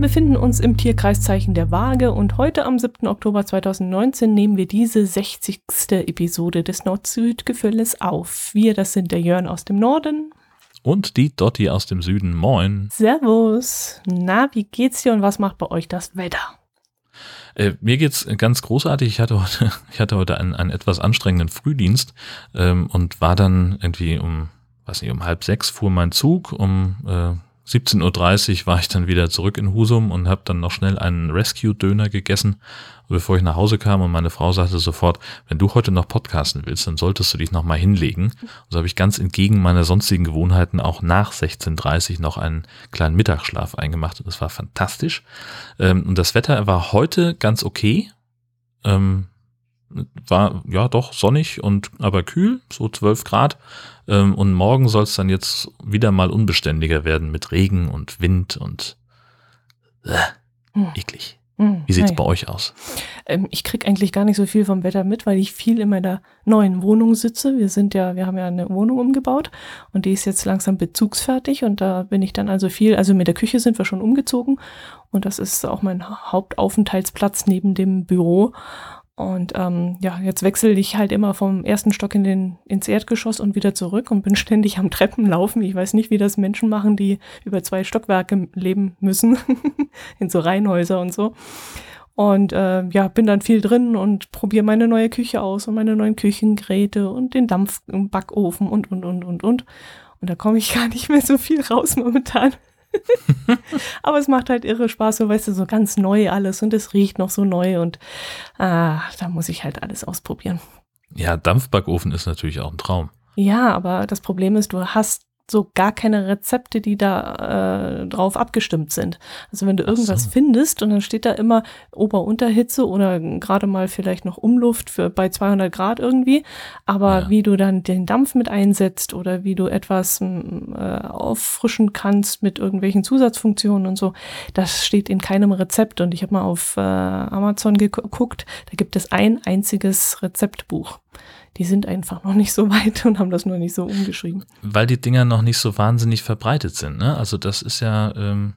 Wir befinden uns im Tierkreiszeichen der Waage und heute am 7. Oktober 2019 nehmen wir diese 60. Episode des Nord-Süd-Gefülles auf. Wir, das sind der Jörn aus dem Norden. Und die Dotti aus dem Süden. Moin. Servus. Na, wie geht's dir und was macht bei euch das Wetter? Äh, mir geht's ganz großartig. Ich hatte heute, ich hatte heute einen, einen etwas anstrengenden Frühdienst ähm, und war dann irgendwie um, weiß nicht, um halb sechs fuhr mein Zug, um äh, 17.30 Uhr war ich dann wieder zurück in Husum und habe dann noch schnell einen Rescue-Döner gegessen, bevor ich nach Hause kam und meine Frau sagte sofort, wenn du heute noch podcasten willst, dann solltest du dich noch mal hinlegen. Und so habe ich ganz entgegen meiner sonstigen Gewohnheiten auch nach 16.30 Uhr noch einen kleinen Mittagsschlaf eingemacht und das war fantastisch. Ähm, und das Wetter war heute ganz okay. Ähm, war ja doch sonnig und aber kühl, so 12 Grad. Ähm, und morgen soll es dann jetzt wieder mal unbeständiger werden mit Regen und Wind und äh, hm. eklig. Hm, Wie sieht's hey. bei euch aus? Ähm, ich krieg eigentlich gar nicht so viel vom Wetter mit, weil ich viel in meiner neuen Wohnung sitze. Wir sind ja, wir haben ja eine Wohnung umgebaut und die ist jetzt langsam bezugsfertig und da bin ich dann also viel, also mit der Küche sind wir schon umgezogen und das ist auch mein Hauptaufenthaltsplatz neben dem Büro. Und ähm, ja, jetzt wechsle ich halt immer vom ersten Stock in den, ins Erdgeschoss und wieder zurück und bin ständig am Treppenlaufen. Ich weiß nicht, wie das Menschen machen, die über zwei Stockwerke leben müssen, in so Reihenhäuser und so. Und äh, ja, bin dann viel drin und probiere meine neue Küche aus und meine neuen Küchengeräte und den Dampfbackofen und, und, und, und, und. Und da komme ich gar nicht mehr so viel raus momentan. Aber es macht halt irre Spaß, so weißt du, so ganz neu alles und es riecht noch so neu und ah, da muss ich halt alles ausprobieren. Ja, Dampfbackofen ist natürlich auch ein Traum. Ja, aber das Problem ist, du hast so gar keine Rezepte, die da äh, drauf abgestimmt sind. Also wenn du irgendwas so. findest und dann steht da immer Ober-Unterhitze oder gerade mal vielleicht noch Umluft für bei 200 Grad irgendwie, aber ja. wie du dann den Dampf mit einsetzt oder wie du etwas äh, auffrischen kannst mit irgendwelchen Zusatzfunktionen und so, das steht in keinem Rezept und ich habe mal auf äh, Amazon geguckt, da gibt es ein einziges Rezeptbuch die sind einfach noch nicht so weit und haben das nur nicht so umgeschrieben. Weil die Dinger noch nicht so wahnsinnig verbreitet sind, ne? Also das ist ja, ähm,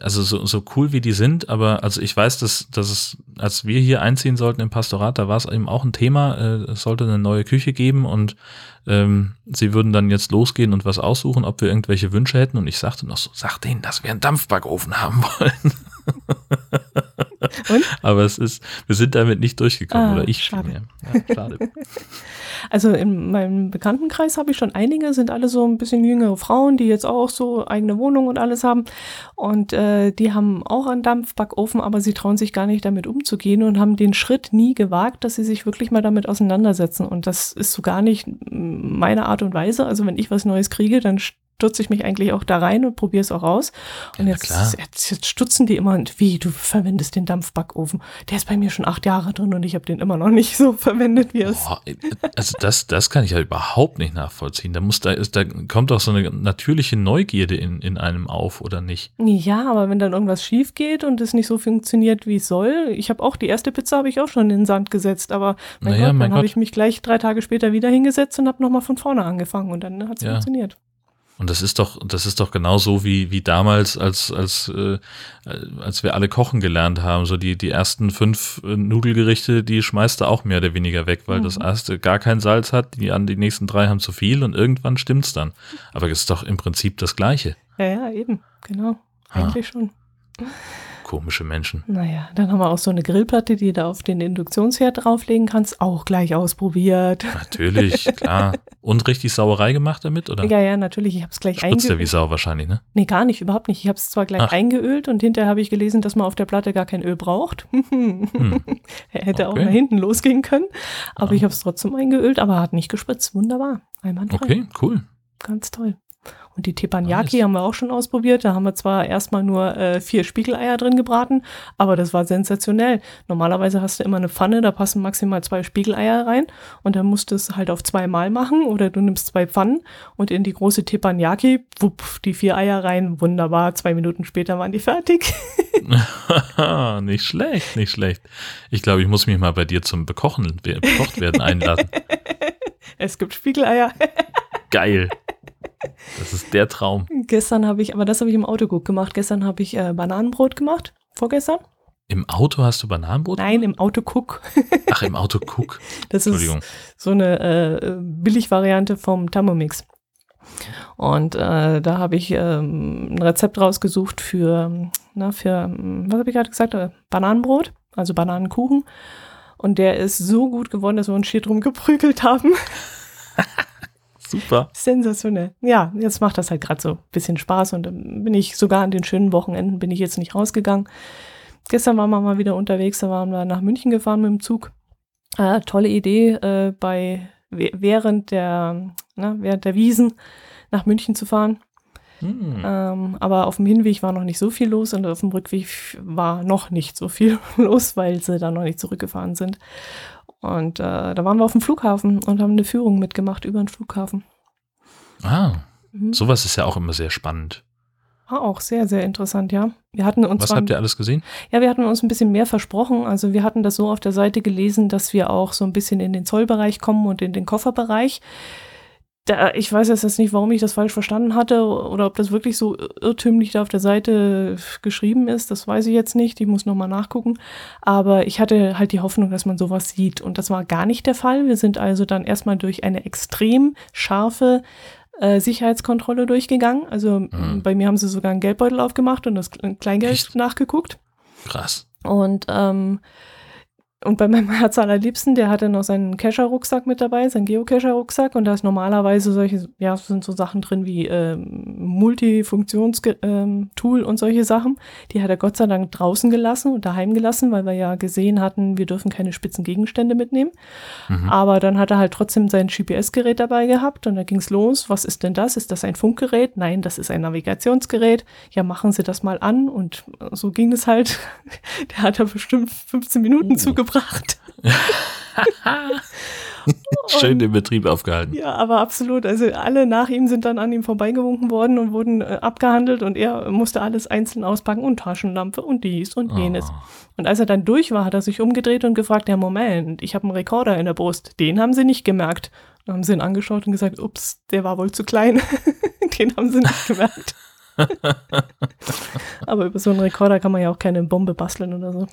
also so, so cool wie die sind, aber also ich weiß, dass, dass es, als wir hier einziehen sollten im Pastorat, da war es eben auch ein Thema, äh, es sollte eine neue Küche geben und ähm, sie würden dann jetzt losgehen und was aussuchen, ob wir irgendwelche Wünsche hätten und ich sagte noch so, sag denen, dass wir einen Dampfbackofen haben wollen. Und? Aber es ist, wir sind damit nicht durchgekommen, ah, oder ich schade. Ja, schade. Also in meinem Bekanntenkreis habe ich schon einige, sind alle so ein bisschen jüngere Frauen, die jetzt auch so eigene Wohnungen und alles haben. Und äh, die haben auch einen Dampfbackofen, aber sie trauen sich gar nicht damit umzugehen und haben den Schritt nie gewagt, dass sie sich wirklich mal damit auseinandersetzen. Und das ist so gar nicht meine Art und Weise. Also wenn ich was Neues kriege, dann stürze ich mich eigentlich auch da rein und probiere es auch aus. Und ja, jetzt, jetzt, jetzt, stutzen die immer und wie, du verwendest den Dampfbackofen. Der ist bei mir schon acht Jahre drin und ich habe den immer noch nicht so verwendet, wie es. Also das, das kann ich ja überhaupt nicht nachvollziehen. Da muss da ist, da kommt doch so eine natürliche Neugierde in, in einem auf, oder nicht? Ja, aber wenn dann irgendwas schief geht und es nicht so funktioniert, wie es soll, ich habe auch die erste Pizza habe ich auch schon in den Sand gesetzt, aber mein naja, Gott, dann habe ich mich gleich drei Tage später wieder hingesetzt und habe nochmal von vorne angefangen und dann hat es ja. funktioniert. Und das ist doch, das ist doch genau so wie, wie damals, als, als, äh, als wir alle kochen gelernt haben. So die, die ersten fünf äh, Nudelgerichte, die schmeißt du auch mehr oder weniger weg, weil mhm. das erste gar kein Salz hat, die, an die nächsten drei haben zu viel und irgendwann stimmt's dann. Aber es ist doch im Prinzip das Gleiche. Ja, ja, eben, genau. Eigentlich ah. schon. Komische Menschen. Naja, dann haben wir auch so eine Grillplatte, die du auf den Induktionsherd drauflegen kannst. Auch gleich ausprobiert. Natürlich, klar. Und richtig Sauerei gemacht damit, oder? Ja, ja, natürlich. Ich habe es gleich eingeölt. ja wie Sau wahrscheinlich, ne? Nee, gar nicht, überhaupt nicht. Ich habe es zwar gleich Ach. eingeölt und hinterher habe ich gelesen, dass man auf der Platte gar kein Öl braucht. hm. er hätte okay. auch nach hinten losgehen können. Aber ah. ich habe es trotzdem eingeölt, aber hat nicht gespritzt. Wunderbar. Einwandfrei. Okay, cool. Ganz toll. Und die Teppanyaki nice. haben wir auch schon ausprobiert. Da haben wir zwar erstmal nur äh, vier Spiegeleier drin gebraten, aber das war sensationell. Normalerweise hast du immer eine Pfanne, da passen maximal zwei Spiegeleier rein und dann musst du es halt auf zweimal machen oder du nimmst zwei Pfannen und in die große Teppanyaki, wupp, die vier Eier rein. Wunderbar. Zwei Minuten später waren die fertig. nicht schlecht, nicht schlecht. Ich glaube, ich muss mich mal bei dir zum Bekochen, bekocht werden einladen. es gibt Spiegeleier. Geil. Das ist der Traum. gestern habe ich, aber das habe ich im Auto gut gemacht. Gestern habe ich äh, Bananenbrot gemacht. Vorgestern? Im Auto hast du Bananenbrot? Nein, im Auto Cook. Ach, im Auto Cook. Das ist so eine äh, Billigvariante vom Thermomix. Und äh, da habe ich ähm, ein Rezept rausgesucht für, na, für, was habe ich gerade gesagt, äh, Bananenbrot, also Bananenkuchen. Und der ist so gut geworden, dass wir uns schier drum geprügelt haben. Super. Sensationell. Ja, jetzt macht das halt gerade so ein bisschen Spaß und dann bin ich sogar an den schönen Wochenenden bin ich jetzt nicht rausgegangen. Gestern waren wir mal wieder unterwegs, da waren wir nach München gefahren mit dem Zug. Äh, tolle Idee, äh, bei während der, ne, während der Wiesen nach München zu fahren. Hm. Ähm, aber auf dem Hinweg war noch nicht so viel los und auf dem Rückweg war noch nicht so viel los, weil sie da noch nicht zurückgefahren sind. Und äh, da waren wir auf dem Flughafen und haben eine Führung mitgemacht über den Flughafen. Ah, mhm. sowas ist ja auch immer sehr spannend. War auch sehr, sehr interessant, ja. Wir hatten uns Was habt ihr alles gesehen? Ja, wir hatten uns ein bisschen mehr versprochen. Also wir hatten das so auf der Seite gelesen, dass wir auch so ein bisschen in den Zollbereich kommen und in den Kofferbereich. Da, ich weiß jetzt nicht, warum ich das falsch verstanden hatte oder ob das wirklich so irrtümlich da auf der Seite geschrieben ist. Das weiß ich jetzt nicht. Ich muss nochmal nachgucken. Aber ich hatte halt die Hoffnung, dass man sowas sieht. Und das war gar nicht der Fall. Wir sind also dann erstmal durch eine extrem scharfe äh, Sicherheitskontrolle durchgegangen. Also mhm. bei mir haben sie sogar einen Geldbeutel aufgemacht und das Kleingeld Echt? nachgeguckt. Krass. Und ähm, und bei meinem Herz allerliebsten, der hatte noch seinen Cacher-Rucksack mit dabei, seinen Geocacher-Rucksack. Und da ist normalerweise solche, ja, sind so Sachen drin wie ähm, Multifunktionstool ähm, und solche Sachen. Die hat er Gott sei Dank draußen gelassen und daheim gelassen, weil wir ja gesehen hatten, wir dürfen keine spitzen Gegenstände mitnehmen. Mhm. Aber dann hat er halt trotzdem sein GPS-Gerät dabei gehabt und da ging's los. Was ist denn das? Ist das ein Funkgerät? Nein, das ist ein Navigationsgerät. Ja, machen Sie das mal an. Und so ging es halt. der hat da bestimmt 15 Minuten oh. zugebracht gebracht. Schön den Betrieb aufgehalten. Ja, aber absolut. Also alle nach ihm sind dann an ihm vorbeigewunken worden und wurden äh, abgehandelt und er musste alles einzeln auspacken und Taschenlampe und dies und jenes. Oh. Und als er dann durch war, hat er sich umgedreht und gefragt, ja Moment, ich habe einen Rekorder in der Brust. Den haben sie nicht gemerkt. Dann haben sie ihn angeschaut und gesagt, ups, der war wohl zu klein. Den haben sie nicht gemerkt. aber über so einen Rekorder kann man ja auch keine Bombe basteln oder so.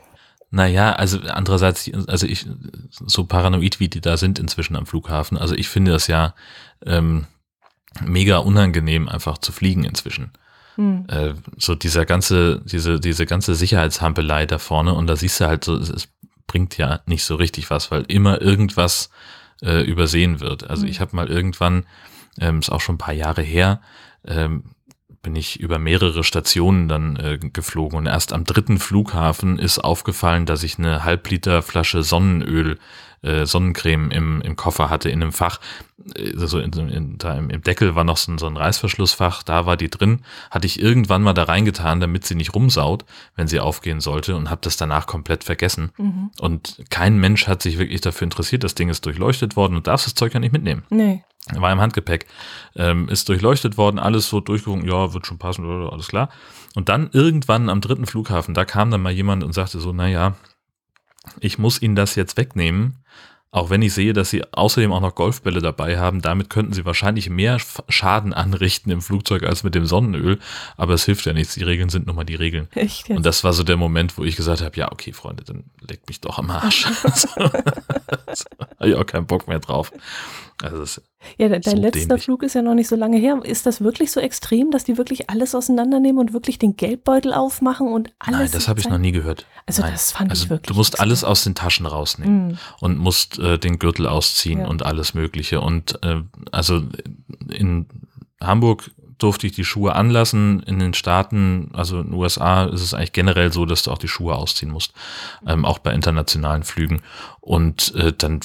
Naja, also andererseits, also ich, so paranoid wie die da sind inzwischen am Flughafen, also ich finde das ja ähm, mega unangenehm, einfach zu fliegen inzwischen. Hm. Äh, so dieser ganze, diese, diese ganze Sicherheitshampelei da vorne und da siehst du halt so, es bringt ja nicht so richtig was, weil immer irgendwas äh, übersehen wird. Also hm. ich habe mal irgendwann, ähm, ist auch schon ein paar Jahre her, ähm, bin ich über mehrere Stationen dann äh, geflogen. Und erst am dritten Flughafen ist aufgefallen, dass ich eine Halbliter Flasche Sonnenöl, äh, Sonnencreme im, im Koffer hatte in einem Fach. Also in, in, da im, im Deckel war noch so ein, so ein Reißverschlussfach, da war die drin. Hatte ich irgendwann mal da reingetan, damit sie nicht rumsaut, wenn sie aufgehen sollte und habe das danach komplett vergessen. Mhm. Und kein Mensch hat sich wirklich dafür interessiert. Das Ding ist durchleuchtet worden und darfst das Zeug ja nicht mitnehmen. Nee war im Handgepäck, ähm, ist durchleuchtet worden, alles so durchgeguckt, ja, wird schon passen, alles klar. Und dann irgendwann am dritten Flughafen, da kam dann mal jemand und sagte so, naja, ich muss Ihnen das jetzt wegnehmen, auch wenn ich sehe, dass sie außerdem auch noch Golfbälle dabei haben, damit könnten sie wahrscheinlich mehr Schaden anrichten im Flugzeug als mit dem Sonnenöl. Aber es hilft ja nichts. Die Regeln sind nun mal die Regeln. Echt? Und das war so der Moment, wo ich gesagt habe, ja, okay, Freunde, dann leg mich doch am Arsch. so, habe ich auch keinen Bock mehr drauf. Also ja, dein so letzter dämlich. Flug ist ja noch nicht so lange her. Ist das wirklich so extrem, dass die wirklich alles auseinandernehmen und wirklich den Geldbeutel aufmachen und alles? Nein, das habe ich noch nie gehört. Also Nein. das fand also ich wirklich. Du musst alles aus den Taschen rausnehmen mm. und musst äh, den Gürtel ausziehen ja. und alles Mögliche. Und äh, also in Hamburg durfte ich die Schuhe anlassen. In den Staaten, also in den USA, ist es eigentlich generell so, dass du auch die Schuhe ausziehen musst, ähm, auch bei internationalen Flügen. Und äh, dann,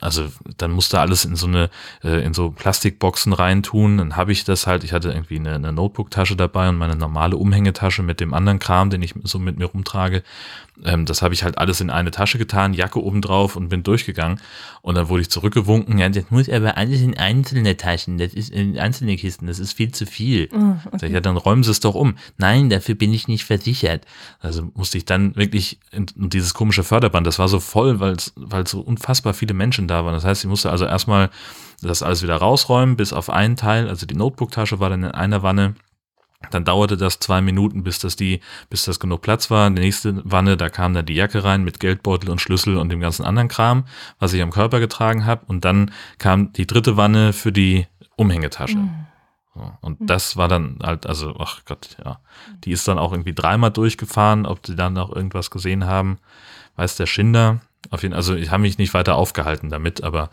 also dann musste alles in so eine, äh, in so Plastikboxen reintun. Dann habe ich das halt, ich hatte irgendwie eine, eine Notebook-Tasche dabei und meine normale Umhängetasche mit dem anderen Kram, den ich so mit mir rumtrage. Ähm, das habe ich halt alles in eine Tasche getan, Jacke oben drauf und bin durchgegangen. Und dann wurde ich zurückgewunken, ja, das muss aber alles in einzelne Taschen, das ist in einzelne Kisten, das ist viel zu viel. Oh, okay. ja, dann räumen Sie es doch um. Nein, dafür bin ich nicht versichert. Also musste ich dann wirklich, in, dieses komische Förderband, das war so voll, weil es weil so unfassbar viele Menschen da waren. Das heißt, ich musste also erstmal das alles wieder rausräumen, bis auf einen Teil, also die Notebook-Tasche war dann in einer Wanne Dann dauerte das zwei Minuten, bis das die, bis das genug Platz war. Die nächste Wanne, da kam dann die Jacke rein mit Geldbeutel und Schlüssel und dem ganzen anderen Kram, was ich am Körper getragen habe. Und dann kam die dritte Wanne für die Umhängetasche. Mhm. So, und mhm. das war dann halt, also, ach Gott, ja. Die ist dann auch irgendwie dreimal durchgefahren, ob sie dann noch irgendwas gesehen haben, weiß der Schinder. Auf jeden also ich habe mich nicht weiter aufgehalten damit, aber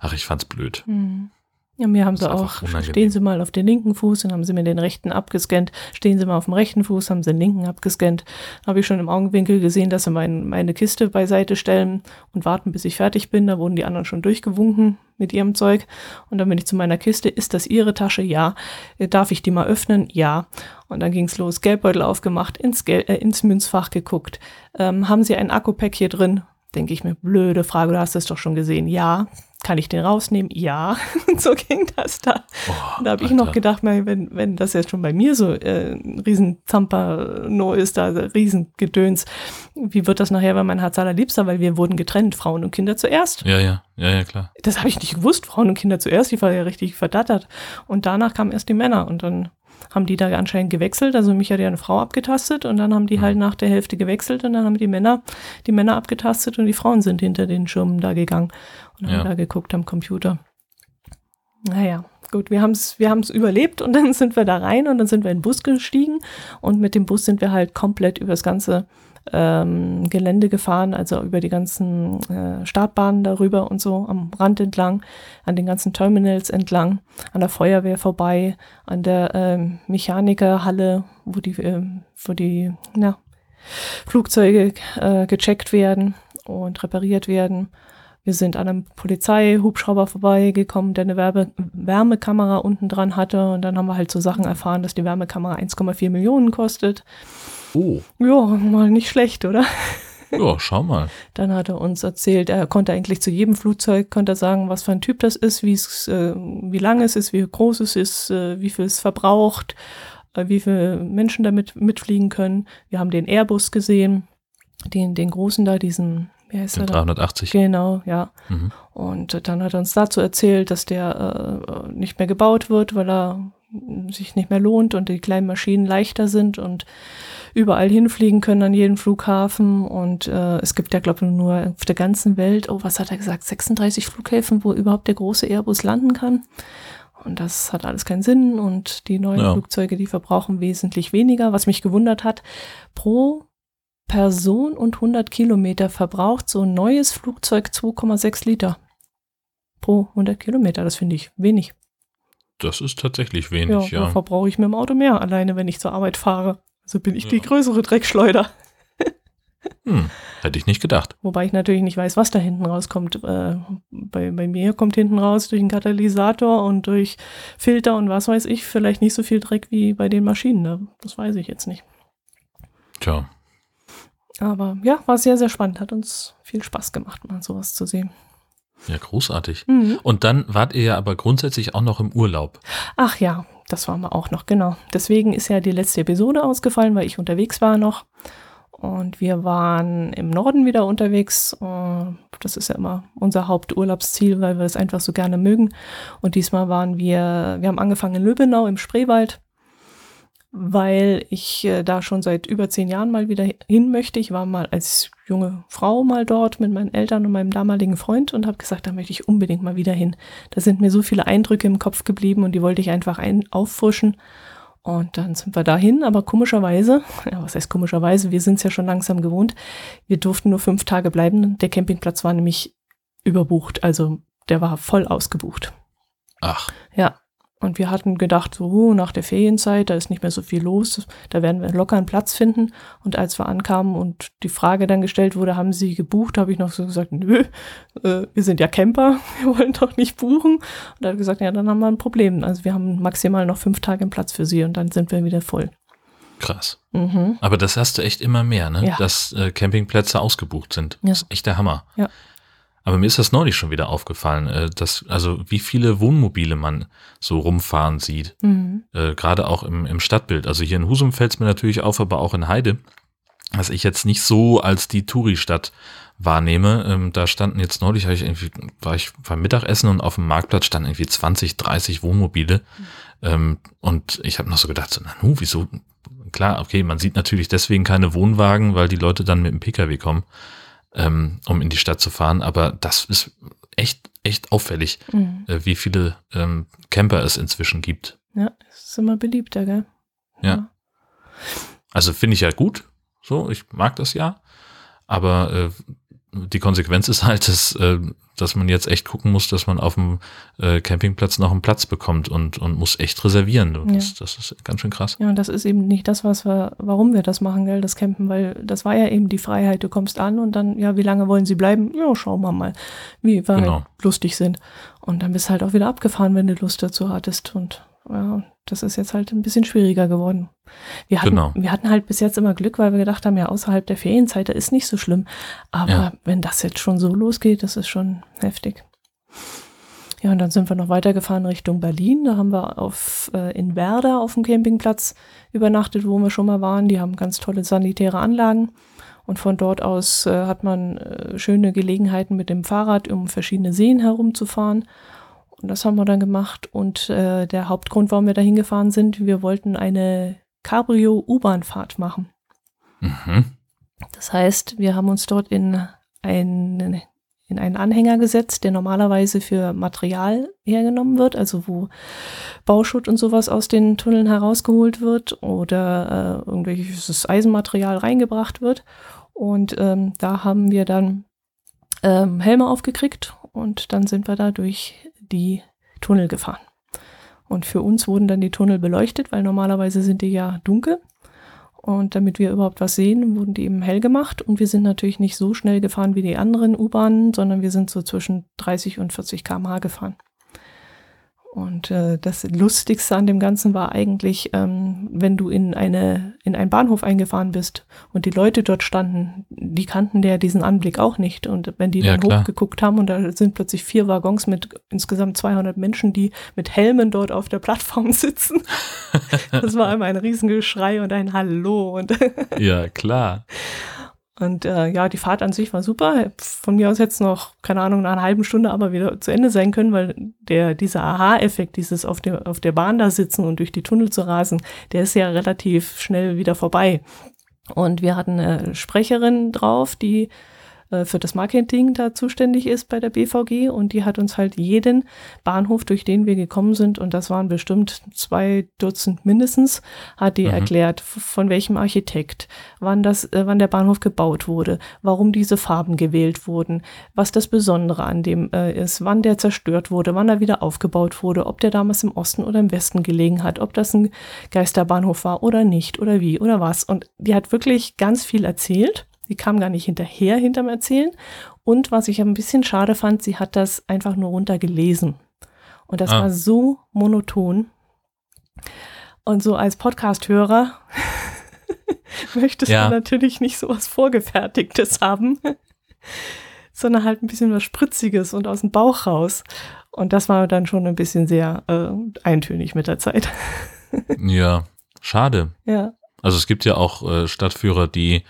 ach, ich fand's blöd. Mhm. Ja, mir haben sie auch, stehen Sie mal auf den linken Fuß, dann haben sie mir den rechten abgescannt. Stehen Sie mal auf dem rechten Fuß, haben sie den linken abgescannt. Habe ich schon im Augenwinkel gesehen, dass sie mein, meine Kiste beiseite stellen und warten, bis ich fertig bin. Da wurden die anderen schon durchgewunken mit ihrem Zeug. Und dann bin ich zu meiner Kiste. Ist das Ihre Tasche? Ja. Äh, darf ich die mal öffnen? Ja. Und dann ging's los. Geldbeutel aufgemacht, ins, Gel äh, ins Münzfach geguckt. Ähm, haben Sie ein Akkupack hier drin? Denke ich mir, blöde Frage, du hast es doch schon gesehen. Ja. Kann ich den rausnehmen? Ja. Und so ging das da. Oh, da habe ich noch gedacht, wenn, wenn das jetzt schon bei mir so äh, ein riesen Zampano ist, da Riesengedöns, wie wird das nachher bei mein Herz allerliebster? Weil wir wurden getrennt, Frauen und Kinder zuerst. Ja, ja, ja, ja, klar. Das habe ich nicht gewusst, Frauen und Kinder zuerst, die war ja richtig verdattert. Und danach kamen erst die Männer und dann haben die da anscheinend gewechselt. Also mich hat ja eine Frau abgetastet und dann haben die mhm. halt nach der Hälfte gewechselt und dann haben die Männer die Männer abgetastet und die Frauen sind hinter den Schirmen da gegangen und ja. haben da geguckt am Computer. Naja, gut, wir haben es wir haben's überlebt und dann sind wir da rein und dann sind wir in den Bus gestiegen und mit dem Bus sind wir halt komplett über das ganze ähm, Gelände gefahren, also über die ganzen äh, Startbahnen darüber und so am Rand entlang, an den ganzen Terminals entlang, an der Feuerwehr vorbei, an der ähm, Mechanikerhalle, wo die, äh, wo die na, Flugzeuge äh, gecheckt werden und repariert werden. Wir sind an einem Polizeihubschrauber vorbeigekommen, der eine Werbe Wärmekamera unten dran hatte. Und dann haben wir halt so Sachen erfahren, dass die Wärmekamera 1,4 Millionen kostet. Oh. Ja, mal nicht schlecht, oder? Ja, schau mal. Dann hat er uns erzählt, er konnte eigentlich zu jedem Flugzeug konnte er sagen, was für ein Typ das ist, äh, wie lang es ist, wie groß es ist, äh, wie viel es verbraucht, äh, wie viele Menschen damit mitfliegen können. Wir haben den Airbus gesehen, den, den großen da, diesen, wie heißt den der? 380. Da? Genau, ja. Mhm. Und dann hat er uns dazu erzählt, dass der äh, nicht mehr gebaut wird, weil er sich nicht mehr lohnt und die kleinen Maschinen leichter sind und überall hinfliegen können an jeden Flughafen. Und äh, es gibt ja, glaube ich, nur auf der ganzen Welt, oh, was hat er gesagt, 36 Flughäfen, wo überhaupt der große Airbus landen kann. Und das hat alles keinen Sinn. Und die neuen ja. Flugzeuge, die verbrauchen wesentlich weniger. Was mich gewundert hat, pro Person und 100 Kilometer verbraucht so ein neues Flugzeug 2,6 Liter pro 100 Kilometer. Das finde ich wenig. Das ist tatsächlich wenig, ja. ja. verbrauche ich mit dem Auto mehr, alleine wenn ich zur Arbeit fahre. Also bin ich ja. die größere Dreckschleuder. Hm, hätte ich nicht gedacht. Wobei ich natürlich nicht weiß, was da hinten rauskommt. Äh, bei, bei mir kommt hinten raus durch einen Katalysator und durch Filter und was weiß ich, vielleicht nicht so viel Dreck wie bei den Maschinen. Ne? Das weiß ich jetzt nicht. Tja. Aber ja, war sehr, sehr spannend. Hat uns viel Spaß gemacht, mal sowas zu sehen. Ja, großartig. Mhm. Und dann wart ihr ja aber grundsätzlich auch noch im Urlaub. Ach ja, das waren wir auch noch, genau. Deswegen ist ja die letzte Episode ausgefallen, weil ich unterwegs war noch. Und wir waren im Norden wieder unterwegs. Das ist ja immer unser Haupturlaubsziel, weil wir es einfach so gerne mögen. Und diesmal waren wir, wir haben angefangen in Löbenau im Spreewald weil ich äh, da schon seit über zehn Jahren mal wieder hin möchte. Ich war mal als junge Frau mal dort mit meinen Eltern und meinem damaligen Freund und habe gesagt, da möchte ich unbedingt mal wieder hin. Da sind mir so viele Eindrücke im Kopf geblieben und die wollte ich einfach ein auffrischen. Und dann sind wir dahin, aber komischerweise, ja, was heißt komischerweise, wir sind es ja schon langsam gewohnt, wir durften nur fünf Tage bleiben. Der Campingplatz war nämlich überbucht, also der war voll ausgebucht. Ach. Ja, und wir hatten gedacht, so nach der Ferienzeit, da ist nicht mehr so viel los, da werden wir locker einen Platz finden. Und als wir ankamen und die Frage dann gestellt wurde, haben Sie gebucht, habe ich noch so gesagt, nö, äh, wir sind ja Camper, wir wollen doch nicht buchen. Und er hat gesagt, ja, dann haben wir ein Problem. Also wir haben maximal noch fünf Tage einen Platz für Sie und dann sind wir wieder voll. Krass. Mhm. Aber das hast du echt immer mehr, ne? Ja. Dass äh, Campingplätze ausgebucht sind. Ja. Das ist echt der Hammer. Ja. Aber mir ist das neulich schon wieder aufgefallen, äh, dass, also wie viele Wohnmobile man so rumfahren sieht. Mhm. Äh, Gerade auch im, im Stadtbild. Also hier in Husum fällt es mir natürlich auf, aber auch in Heide, was ich jetzt nicht so als die Touri-Stadt wahrnehme. Ähm, da standen jetzt neulich, ich irgendwie, war ich beim Mittagessen und auf dem Marktplatz standen irgendwie 20, 30 Wohnmobile. Mhm. Ähm, und ich habe noch so gedacht, so, na nu, wieso? Klar, okay, man sieht natürlich deswegen keine Wohnwagen, weil die Leute dann mit dem Pkw kommen, ähm, um in die Stadt zu fahren. Aber das ist echt, echt auffällig, mhm. äh, wie viele ähm, Camper es inzwischen gibt. Ja, es ist immer beliebter, gell? Ja. ja. Also finde ich ja gut. So, ich mag das ja. Aber äh, die Konsequenz ist halt, dass, äh, dass man jetzt echt gucken muss, dass man auf dem äh, Campingplatz noch einen Platz bekommt und, und muss echt reservieren. Das, ja. das ist ganz schön krass. Ja, und das ist eben nicht das, was wir, warum wir das machen, gell, das Campen, weil das war ja eben die Freiheit. Du kommst an und dann, ja, wie lange wollen sie bleiben? Ja, schauen wir mal, wie wir genau. halt lustig sind. Und dann bist du halt auch wieder abgefahren, wenn du Lust dazu hattest. Und das ist jetzt halt ein bisschen schwieriger geworden. Wir hatten, genau. wir hatten halt bis jetzt immer Glück, weil wir gedacht haben, ja, außerhalb der Ferienzeit, da ist nicht so schlimm. Aber ja. wenn das jetzt schon so losgeht, das ist schon heftig. Ja, und dann sind wir noch weitergefahren Richtung Berlin. Da haben wir auf, äh, in Werder auf dem Campingplatz übernachtet, wo wir schon mal waren. Die haben ganz tolle sanitäre Anlagen. Und von dort aus äh, hat man äh, schöne Gelegenheiten mit dem Fahrrad, um verschiedene Seen herumzufahren. Und das haben wir dann gemacht. Und äh, der Hauptgrund, warum wir da hingefahren sind, wir wollten eine Cabrio-U-Bahn-Fahrt machen. Mhm. Das heißt, wir haben uns dort in, ein, in einen Anhänger gesetzt, der normalerweise für Material hergenommen wird, also wo Bauschutt und sowas aus den Tunneln herausgeholt wird oder äh, irgendwelches Eisenmaterial reingebracht wird. Und ähm, da haben wir dann ähm, Helme aufgekriegt und dann sind wir da durch die Tunnel gefahren. Und für uns wurden dann die Tunnel beleuchtet, weil normalerweise sind die ja dunkel. Und damit wir überhaupt was sehen, wurden die eben hell gemacht. Und wir sind natürlich nicht so schnell gefahren wie die anderen U-Bahnen, sondern wir sind so zwischen 30 und 40 km/h gefahren. Und äh, das Lustigste an dem Ganzen war eigentlich, ähm, wenn du in eine in einen Bahnhof eingefahren bist und die Leute dort standen, die kannten der diesen Anblick auch nicht. Und wenn die ja, dann klar. hochgeguckt haben und da sind plötzlich vier Waggons mit insgesamt 200 Menschen, die mit Helmen dort auf der Plattform sitzen, das war immer ein Riesengeschrei und ein Hallo und ja klar. Und äh, ja, die Fahrt an sich war super. Von mir aus hätte es noch, keine Ahnung, nach einer halben Stunde aber wieder zu Ende sein können, weil der, dieser Aha-Effekt, dieses auf der, auf der Bahn da sitzen und durch die Tunnel zu rasen, der ist ja relativ schnell wieder vorbei. Und wir hatten eine Sprecherin drauf, die für das Marketing da zuständig ist bei der BVG und die hat uns halt jeden Bahnhof, durch den wir gekommen sind, und das waren bestimmt zwei Dutzend mindestens, hat die mhm. erklärt, von welchem Architekt, wann das, äh, wann der Bahnhof gebaut wurde, warum diese Farben gewählt wurden, was das Besondere an dem äh, ist, wann der zerstört wurde, wann er wieder aufgebaut wurde, ob der damals im Osten oder im Westen gelegen hat, ob das ein Geisterbahnhof war oder nicht oder wie oder was. Und die hat wirklich ganz viel erzählt. Sie kam gar nicht hinterher hinterm Erzählen. Und was ich ein bisschen schade fand, sie hat das einfach nur runtergelesen. Und das ah. war so monoton. Und so als Podcast-Hörer möchtest ja. du natürlich nicht so was Vorgefertigtes haben, sondern halt ein bisschen was Spritziges und aus dem Bauch raus. Und das war dann schon ein bisschen sehr äh, eintönig mit der Zeit. ja, schade. Ja. Also es gibt ja auch äh, Stadtführer, die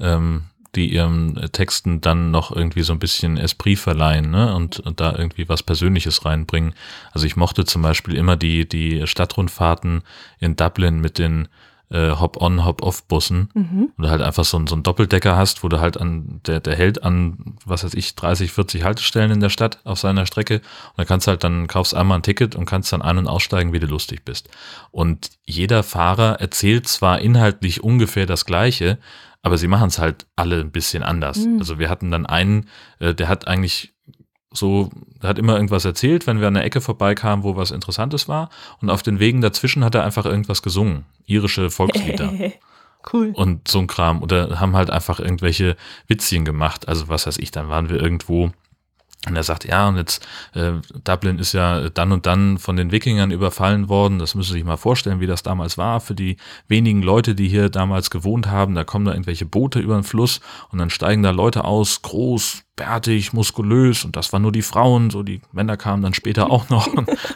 ähm, die ihren Texten dann noch irgendwie so ein bisschen Esprit verleihen ne? und, und da irgendwie was Persönliches reinbringen. Also ich mochte zum Beispiel immer die, die Stadtrundfahrten in Dublin mit den äh, Hop-on, Hop-off-Bussen mhm. und du halt einfach so, so einen Doppeldecker hast, wo du halt an, der, der hält an, was weiß ich, 30, 40 Haltestellen in der Stadt auf seiner Strecke und dann kannst du halt dann, kaufst einmal ein Ticket und kannst dann ein- und aussteigen, wie du lustig bist. Und jeder Fahrer erzählt zwar inhaltlich ungefähr das Gleiche, aber sie machen es halt alle ein bisschen anders. Mhm. Also wir hatten dann einen, äh, der hat eigentlich so, der hat immer irgendwas erzählt, wenn wir an der Ecke vorbeikamen, wo was Interessantes war. Und auf den Wegen dazwischen hat er einfach irgendwas gesungen. Irische Volkslieder. cool. Und so ein Kram. Oder haben halt einfach irgendwelche Witzchen gemacht. Also was weiß ich, dann waren wir irgendwo und er sagt, ja, und jetzt äh, Dublin ist ja dann und dann von den Wikingern überfallen worden. Das müssen Sie sich mal vorstellen, wie das damals war für die wenigen Leute, die hier damals gewohnt haben. Da kommen da irgendwelche Boote über den Fluss und dann steigen da Leute aus, groß, bärtig, muskulös. Und das waren nur die Frauen. So die Männer kamen dann später auch noch.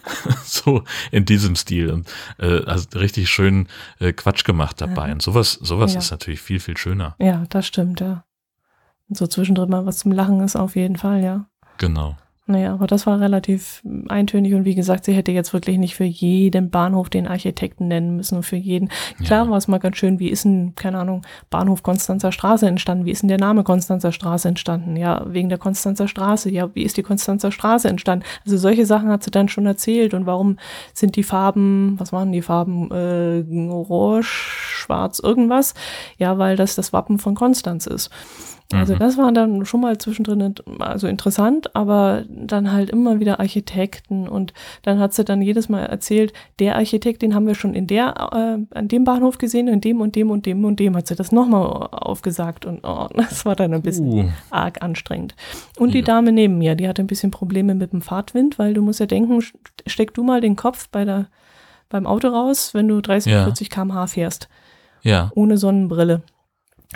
so in diesem Stil. Und äh, also richtig schön äh, Quatsch gemacht dabei. Und sowas, sowas ja. ist natürlich viel, viel schöner. Ja, das stimmt, ja. Und so zwischendrin mal was zum Lachen ist auf jeden Fall, ja. Genau. Naja, aber das war relativ eintönig und wie gesagt, sie hätte jetzt wirklich nicht für jeden Bahnhof den Architekten nennen müssen und für jeden. Klar Ja. war es mal ganz schön, wie ist denn, keine Ahnung, Bahnhof Konstanzer Straße entstanden? Wie ist denn der Name Konstanzer Straße entstanden? Ja, wegen der Konstanzer Straße. Ja, wie ist die Konstanzer Straße entstanden? Also solche Sachen hat sie dann schon erzählt und warum sind die Farben, was waren die Farben? Äh, orange, schwarz, irgendwas? Ja, weil das das Wappen von Konstanz ist. Also Mhm. das war dann schon mal zwischendrin also interessant, aber dann halt immer wieder Architekten und dann hat sie dann jedes Mal erzählt, der Architekt, den haben wir schon in der, äh, an dem Bahnhof gesehen, in dem und dem und dem und dem hat sie das nochmal aufgesagt und oh, das war dann ein bisschen Uh, arg anstrengend. Und die Ja. Dame neben mir, die hatte ein bisschen Probleme mit dem Fahrtwind, weil du musst ja denken, st- steck du mal den Kopf bei der, beim Auto raus, wenn du 30, Ja. 40 km/h fährst, ja. ohne Sonnenbrille.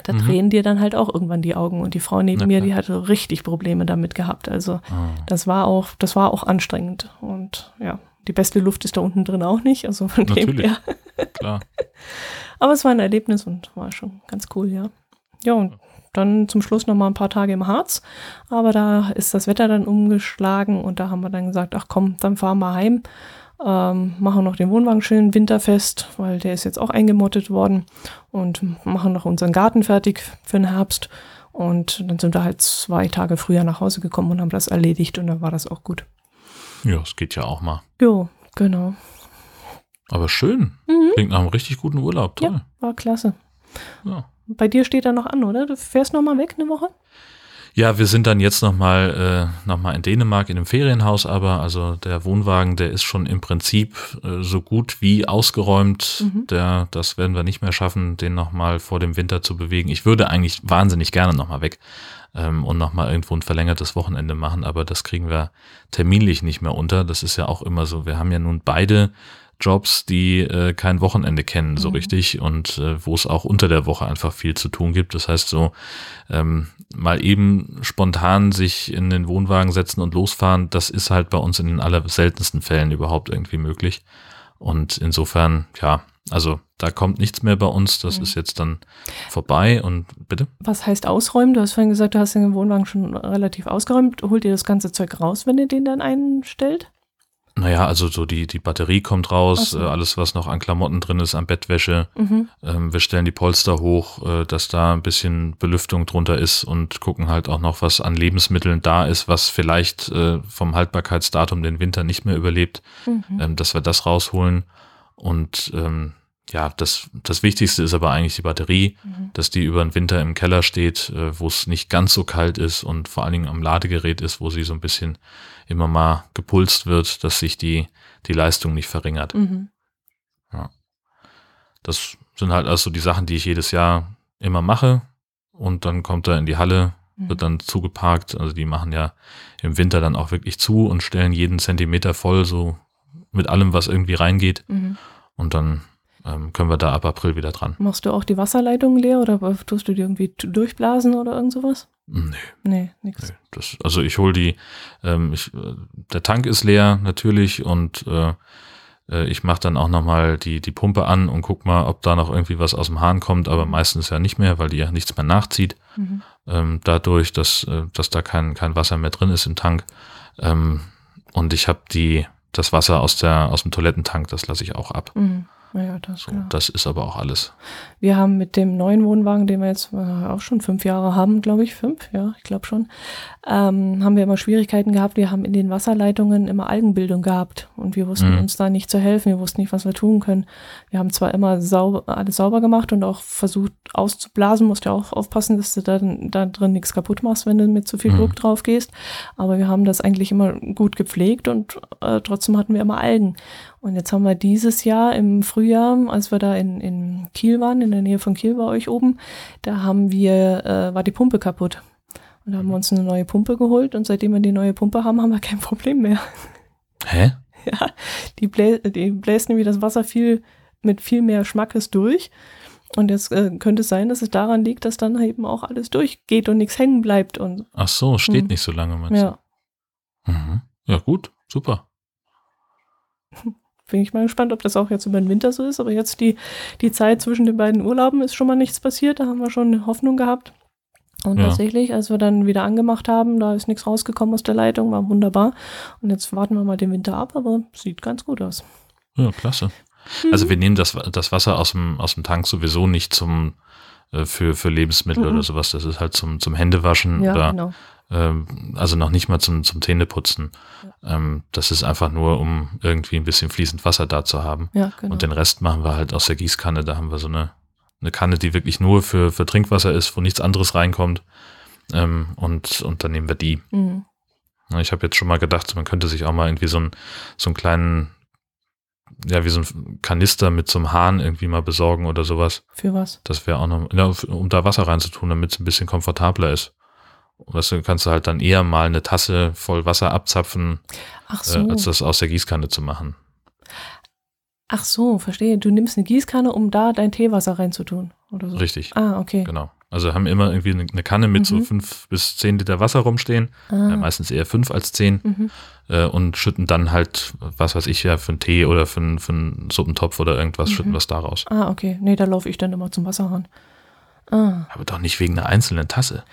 Da Mhm. drehen dir dann halt auch irgendwann die Augen. Und die Frau neben Na mir, die hatte richtig Probleme damit gehabt. Also Ah, das war auch, das war auch anstrengend. Und ja, die beste Luft ist da unten drin auch nicht. Also von dem Natürlich. her. klar. Aber es war ein Erlebnis und war schon ganz cool, ja. Ja, und dann zum Schluss noch mal ein paar Tage im Harz. Aber da ist das Wetter dann umgeschlagen und da haben wir dann gesagt, ach komm, dann fahren wir heim. Ähm, machen noch den Wohnwagen schön winterfest, weil der ist jetzt auch eingemottet worden und machen noch unseren Garten fertig für den Herbst. Und dann sind wir halt zwei Tage früher nach Hause gekommen und haben das erledigt und dann war das auch gut. Ja, es geht ja auch mal. Jo, genau. Aber schön. Mhm. Klingt nach einem richtig guten Urlaub. Toll. War klasse. Ja. Bei dir steht er noch an, oder? Du fährst noch mal weg eine Woche? Ja, wir sind dann jetzt nochmal äh, noch mal in Dänemark in einem Ferienhaus, aber also der Wohnwagen, der ist schon im Prinzip äh, so gut wie ausgeräumt. Mhm. Der, das werden wir nicht mehr schaffen, den nochmal vor dem Winter zu bewegen. Ich würde eigentlich wahnsinnig gerne nochmal weg ähm, und nochmal irgendwo ein verlängertes Wochenende machen, aber das kriegen wir terminlich nicht mehr unter. Das ist ja auch immer so. Wir haben ja nun beide Jobs, die äh, kein Wochenende kennen, so Mhm. richtig und äh, wo es auch unter der Woche einfach viel zu tun gibt. Das heißt so, ähm, mal eben spontan sich in den Wohnwagen setzen und losfahren, das ist halt bei uns in den allerseltensten Fällen überhaupt irgendwie möglich. Und insofern, ja, also da kommt nichts mehr bei uns, das Mhm. ist jetzt dann vorbei und bitte? Was heißt ausräumen? Du hast vorhin gesagt, du hast den Wohnwagen schon relativ ausgeräumt. Holt ihr das ganze Zeug raus, wenn ihr den dann einstellt? Naja, also so die, die Batterie kommt raus, so. äh, alles, was noch an Klamotten drin ist, an Bettwäsche. Mhm. Ähm, wir stellen die Polster hoch, äh, dass da ein bisschen Belüftung drunter ist und gucken halt auch noch, was an Lebensmitteln da ist, was vielleicht äh, vom Haltbarkeitsdatum den Winter nicht mehr überlebt, Mhm. ähm, dass wir das rausholen. Und ähm, ja, das, das Wichtigste ist aber eigentlich die Batterie, Mhm. dass die über den Winter im Keller steht, äh, wo es nicht ganz so kalt ist und vor allen Dingen am Ladegerät ist, wo sie so ein bisschen immer mal gepulst wird, dass sich die, die Leistung nicht verringert. Mhm. Das sind halt also die Sachen, die ich jedes Jahr immer mache. Und dann kommt er in die Halle, Mhm. wird dann zugeparkt. Also die machen ja im Winter dann auch wirklich zu und stellen jeden Zentimeter voll, so mit allem, was irgendwie reingeht. Mhm. Und dann ähm, können wir da ab April wieder dran. Machst du auch die Wasserleitung leer oder tust du die irgendwie durchblasen oder irgend sowas? Nö, Nee, nix. nö. Das, also ich hole die, ähm, ich, äh, der Tank ist leer natürlich und äh, äh, ich mache dann auch nochmal die, die Pumpe an und guck mal, ob da noch irgendwie was aus dem Hahn kommt, aber meistens ja nicht mehr, weil die ja nichts mehr nachzieht. Mhm. ähm, dadurch, dass, äh, dass da kein, kein Wasser mehr drin ist im Tank. Ähm, und ich habe die das Wasser aus der aus dem Toilettentank, das lasse ich auch ab. Mhm. Naja, das So, klar. das ist aber auch alles. Wir haben mit dem neuen Wohnwagen, den wir jetzt äh, auch schon fünf Jahre haben, glaube ich, fünf, ja, ich glaube schon, ähm, haben wir immer Schwierigkeiten gehabt. Wir haben in den Wasserleitungen immer Algenbildung gehabt und wir wussten Mhm. uns da nicht zu helfen. Wir wussten nicht, was wir tun können. Wir haben zwar immer sauber, alles sauber gemacht und auch versucht auszublasen, musst ja auch aufpassen, dass du da, da drin nichts kaputt machst, wenn du mit zu viel Mhm. Druck drauf gehst. Aber wir haben das eigentlich immer gut gepflegt und äh, trotzdem hatten wir immer Algen. Und jetzt haben wir dieses Jahr im Frühjahr, als wir da in, in Kiel waren, in der Nähe von Kiel bei euch oben, da haben wir, äh, war die Pumpe kaputt. Und da haben wir uns eine neue Pumpe geholt und seitdem wir die neue Pumpe haben, haben wir kein Problem mehr. Hä? Ja, die, blä die bläst nämlich das Wasser viel mit viel mehr Schmackes durch. Und jetzt äh, könnte es sein, dass es daran liegt, dass dann eben auch alles durchgeht und nichts hängen bleibt. Und Ach so, steht Mhm. nicht so lange, meinst ja, du? Mhm. Ja, gut, super. bin ich mal gespannt, ob das auch jetzt über den Winter so ist. Aber jetzt die, die Zeit zwischen den beiden Urlauben ist schon mal nichts passiert. Da haben wir schon eine Hoffnung gehabt. Und Ja. tatsächlich, als wir dann wieder angemacht haben, da ist nichts rausgekommen aus der Leitung, war wunderbar. Und jetzt warten wir mal den Winter ab, aber sieht ganz gut aus. Ja, klasse. Also wir nehmen das, das Wasser aus dem, aus dem Tank sowieso nicht zum äh, für, für Lebensmittel Mhm. oder sowas. Das ist halt zum, zum Händewaschen Ja, oder genau. Ähm, also noch nicht mal zum, zum Zähneputzen. Ähm, das ist einfach nur, um irgendwie ein bisschen fließend Wasser da zu haben. Ja, genau. Und den Rest machen wir halt aus der Gießkanne. Da haben wir so eine, eine Kanne, die wirklich nur für, für Trinkwasser ist, wo nichts anderes reinkommt. Ähm, und, und dann nehmen wir die. Mhm. Ich habe jetzt schon mal gedacht, man könnte sich auch mal irgendwie so einen, so einen kleinen, ja, wie so ein Kanister mit so einem Hahn irgendwie mal besorgen oder sowas. Für was? Das wäre auch noch, ja, um da Wasser reinzutun, damit es ein bisschen komfortabler ist. Weißt du, kannst du halt dann eher mal eine Tasse voll Wasser abzapfen, Ach so. äh, als das aus der Gießkanne zu machen. Ach so, verstehe. Du nimmst eine Gießkanne, um da dein Teewasser reinzutun. Oder so. Richtig, Ah, okay. genau. Also haben immer irgendwie eine Kanne mit so Mhm. fünf bis zehn Liter Wasser rumstehen, Ah. äh, meistens eher fünf als zehn, Mhm. äh, und schütten dann halt, was weiß ich ja, für einen Tee oder für einen, für einen Suppentopf oder irgendwas, Mhm. schütten was daraus. Ah, okay. Nee, da laufe ich dann immer zum Wasserhahn. Ah. Aber doch nicht wegen einer einzelnen Tasse.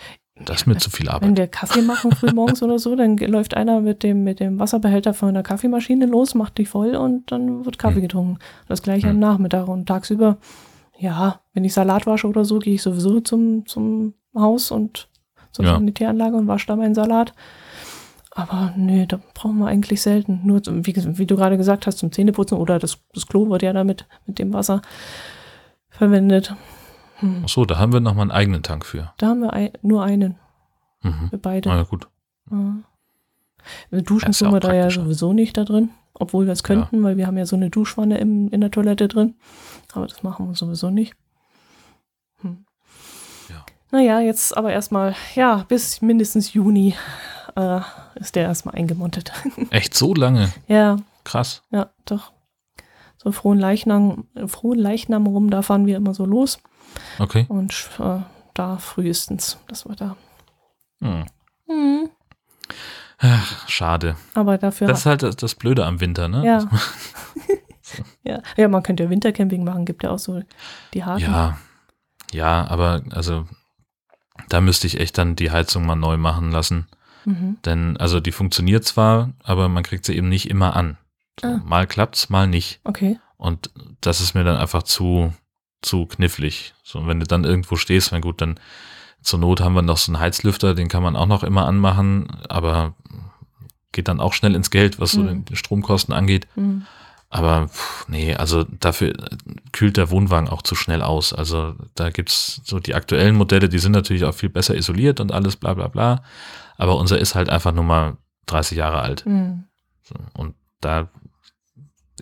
Das ist mir zu viel Wenn Arbeit. wir Kaffee machen frühmorgens oder so, dann läuft einer mit dem, mit dem Wasserbehälter von der Kaffeemaschine los, macht die voll und dann wird Kaffee Hm. getrunken. Das gleiche Hm. am Nachmittag und tagsüber, ja, wenn ich Salat wasche oder so, gehe ich sowieso zum, zum Haus und zur Ja. Sanitäranlage und wasche da meinen Salat. Aber nee, da brauchen wir eigentlich selten. Nur, zum, wie, wie du gerade gesagt hast, zum Zähneputzen oder das, das Klo wird ja damit mit dem Wasser verwendet. Hm. Ach so, da haben wir nochmal einen eigenen Tank für. Da haben wir ein, nur einen Mhm. für beide. Na ja, gut. Ja. Duschen ja tun wir da ja sowieso nicht da drin, obwohl wir es könnten, weil wir haben ja so eine Duschwanne im, in der Toilette drin. Aber das machen wir sowieso nicht. Hm. Ja. Naja, jetzt aber erstmal, ja, bis mindestens Juni äh, ist der erstmal eingemontet. Echt so lange? ja, Krass. ja, doch. So frohen Leichnam, frohen Leichnam rum, da fahren wir immer so los. Okay. Und äh, da frühestens, das war da. Hm. Hm. Ach, schade. Aber dafür Das ist halt das, das Blöde am Winter, ne? Ja. ja. Ja, man könnte ja Wintercamping machen, gibt ja auch so die Haken. Ja, ja, aber also da müsste ich echt dann die Heizung mal neu machen lassen. Mhm. Denn also die funktioniert zwar, aber man kriegt sie eben nicht immer an. So, Ah. Mal klappt's, mal nicht. Okay. Und das ist mir dann einfach zu, zu knifflig. So, und wenn du dann irgendwo stehst, na gut, dann zur Not haben wir noch so einen Heizlüfter, den kann man auch noch immer anmachen, aber geht dann auch schnell ins Geld, was so Mhm. die Stromkosten angeht. Mhm. Aber pff, nee, also dafür kühlt der Wohnwagen auch zu schnell aus. Also da gibt's so die aktuellen Modelle, die sind natürlich auch viel besser isoliert und alles bla bla bla. Aber unser ist halt einfach nur mal 30 Jahre alt. Mhm. So, und da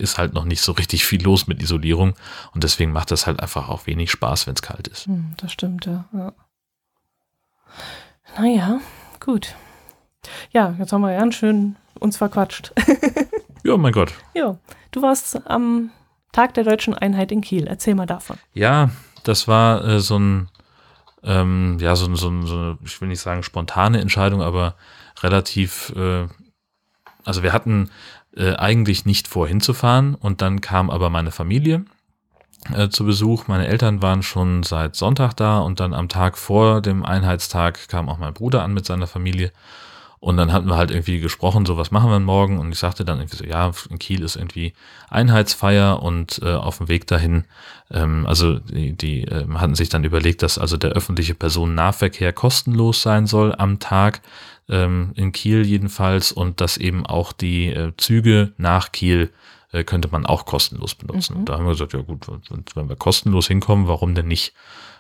ist halt noch nicht so richtig viel los mit Isolierung. Und deswegen macht das halt einfach auch wenig Spaß, wenn es kalt ist. Mhm. Das stimmt, ja. ja. Naja, gut. Ja, jetzt haben wir ganz schön uns verquatscht. Ja, mein Gott. jo, du warst am Tag der deutschen Einheit in Kiel. Erzähl mal davon. Ja, das war äh, so ein, ähm, ja, so, so, so eine, ich will nicht sagen spontane Entscheidung, aber relativ, äh, also wir hatten äh, eigentlich nicht vor hinzufahren und dann kam aber meine Familie äh, zu Besuch. Meine Eltern waren schon seit Sonntag da und dann am Tag vor dem Einheitstag kam auch mein Bruder an mit seiner Familie. Und dann hatten wir halt irgendwie gesprochen, so was machen wir morgen? Und ich sagte dann irgendwie so, ja, in Kiel ist irgendwie Einheitsfeier und äh, auf dem Weg dahin, ähm, also die, die ähm, hatten sich dann überlegt, dass also der öffentliche Personennahverkehr kostenlos sein soll am Tag, ähm, in Kiel jedenfalls, und dass eben auch die äh, Züge nach Kiel äh, könnte man auch kostenlos benutzen. Mhm. Und da haben wir gesagt, ja gut, wenn- wenn wir kostenlos hinkommen, warum denn nicht?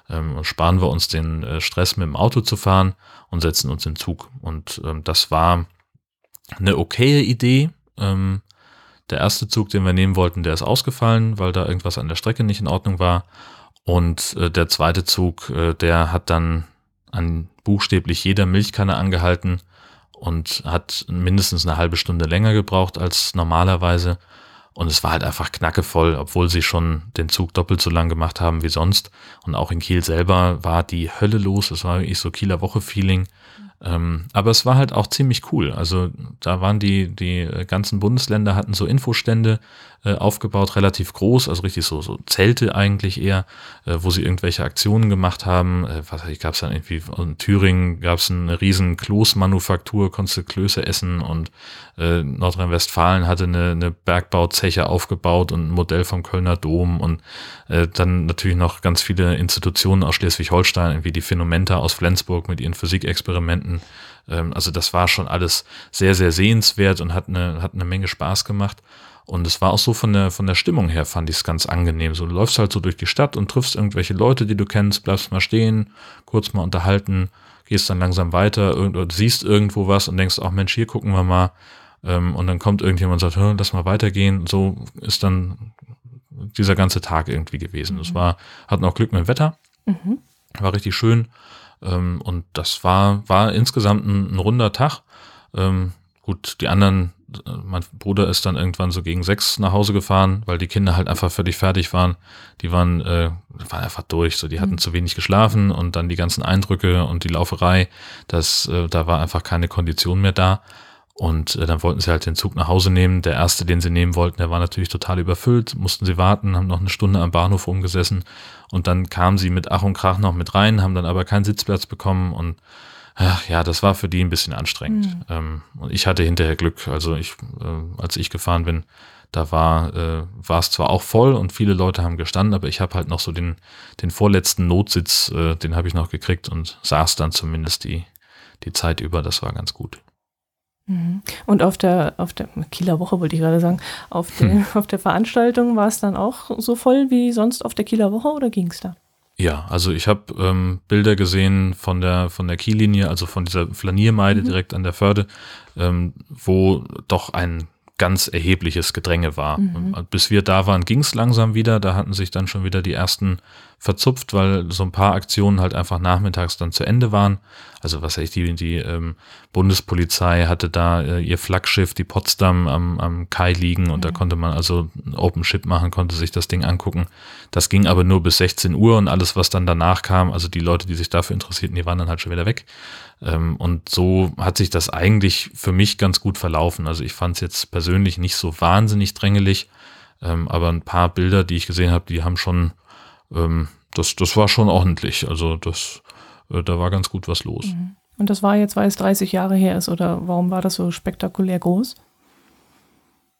ähm, sparen wir uns den äh, Stress mit dem Auto zu fahren und setzen uns in Zug. Und ähm, das war eine okaye Idee. Ähm, der erste Zug, den wir nehmen wollten, der ist ausgefallen, weil da irgendwas an der Strecke nicht in Ordnung war. Und äh, der zweite Zug, äh, der hat dann an buchstäblich jeder Milchkanne angehalten und hat mindestens eine halbe Stunde länger gebraucht als normalerweise. Und es war halt einfach knackevoll, obwohl sie schon den Zug doppelt so lang gemacht haben wie sonst. Und auch in Kiel selber war die Hölle los. Es war wirklich so Kieler Woche-Feeling. Ähm, aber es war halt auch ziemlich cool. Also da waren die, die ganzen Bundesländer hatten so Infostände äh, aufgebaut, relativ groß, also richtig so, so Zelte eigentlich eher, äh, wo sie irgendwelche Aktionen gemacht haben. Äh, was gab es dann irgendwie, in Thüringen gab es eine riesen Kloßmanufaktur, konntest du Klöße essen und äh, Nordrhein-Westfalen hatte eine, eine Bergbauzeche aufgebaut und ein Modell vom Kölner Dom und äh, dann natürlich noch ganz viele Institutionen aus Schleswig-Holstein, wie die Phänomenta aus Flensburg mit ihren Physikexperimenten. Ähm, also das war schon alles sehr, sehr sehenswert und hat eine, hat eine Menge Spaß gemacht. Und es war auch so von der, von der Stimmung her, fand ich es ganz angenehm. So, du läufst halt so durch die Stadt und triffst irgendwelche Leute, die du kennst, bleibst mal stehen, kurz mal unterhalten, gehst dann langsam weiter, irgend, siehst irgendwo was und denkst, ach Mensch, hier gucken wir mal. Ähm, und dann kommt irgendjemand und sagt, lass mal weitergehen. So ist dann dieser ganze Tag irgendwie gewesen. Es mhm. war, hatten auch Glück mit dem Wetter. Mhm. War richtig schön. Ähm, und das war, war insgesamt ein, ein runder Tag. Ähm, gut, die anderen, mein Bruder ist dann irgendwann so gegen sechs nach Hause gefahren, weil die Kinder halt einfach völlig fertig waren. Die waren, äh, waren einfach durch, so die hatten mhm. zu wenig geschlafen und dann die ganzen Eindrücke und die Lauferei, das, äh, da war einfach keine Kondition mehr da. Und äh, dann wollten sie halt den Zug nach Hause nehmen. Der erste, den sie nehmen wollten, der war natürlich total überfüllt, mussten sie warten, haben noch eine Stunde am Bahnhof rumgesessen und dann kamen sie mit Ach und Krach noch mit rein, haben dann aber keinen Sitzplatz bekommen und ach, ja, das war für die ein bisschen anstrengend. Mhm. Ähm, und ich hatte hinterher Glück. Also ich, äh, als ich gefahren bin, da war äh, war es zwar auch voll und viele Leute haben gestanden, aber ich habe halt noch so den den vorletzten Notsitz, äh, den habe ich noch gekriegt und saß dann zumindest die die Zeit über. Das war ganz gut. Mhm. Und auf der, auf der Kieler Woche wollte ich gerade sagen, auf der, hm. auf der Veranstaltung war es dann auch so voll wie sonst auf der Kieler Woche oder ging es da? Ja, also ich habe ähm, Bilder gesehen von der von der Kiellinie, also von dieser Flaniermeide mhm. direkt an der Förde, ähm, wo doch ein ganz erhebliches Gedränge war. Mhm. Bis wir da waren, ging es langsam wieder. Da hatten sich dann schon wieder die ersten verzupft, weil so ein paar Aktionen halt einfach nachmittags dann zu Ende waren. Also was ich die, die ähm, Bundespolizei hatte da äh, ihr Flaggschiff, die Potsdam am, am Kai liegen und mhm. da konnte man also Open Ship machen, konnte sich das Ding angucken. Das ging aber nur bis 16 Uhr und alles, was dann danach kam, also die Leute, die sich dafür interessierten, die waren dann halt schon wieder weg. Ähm, und so hat sich das eigentlich für mich ganz gut verlaufen. Also ich fand es jetzt persönlich nicht so wahnsinnig drängelig, ähm, aber ein paar Bilder, die ich gesehen habe, die haben schon ähm, das, das war schon ordentlich. Also das, äh, da war ganz gut was los. Mhm. Und das war jetzt, weil es 30 Jahre her ist, oder warum war das so spektakulär groß?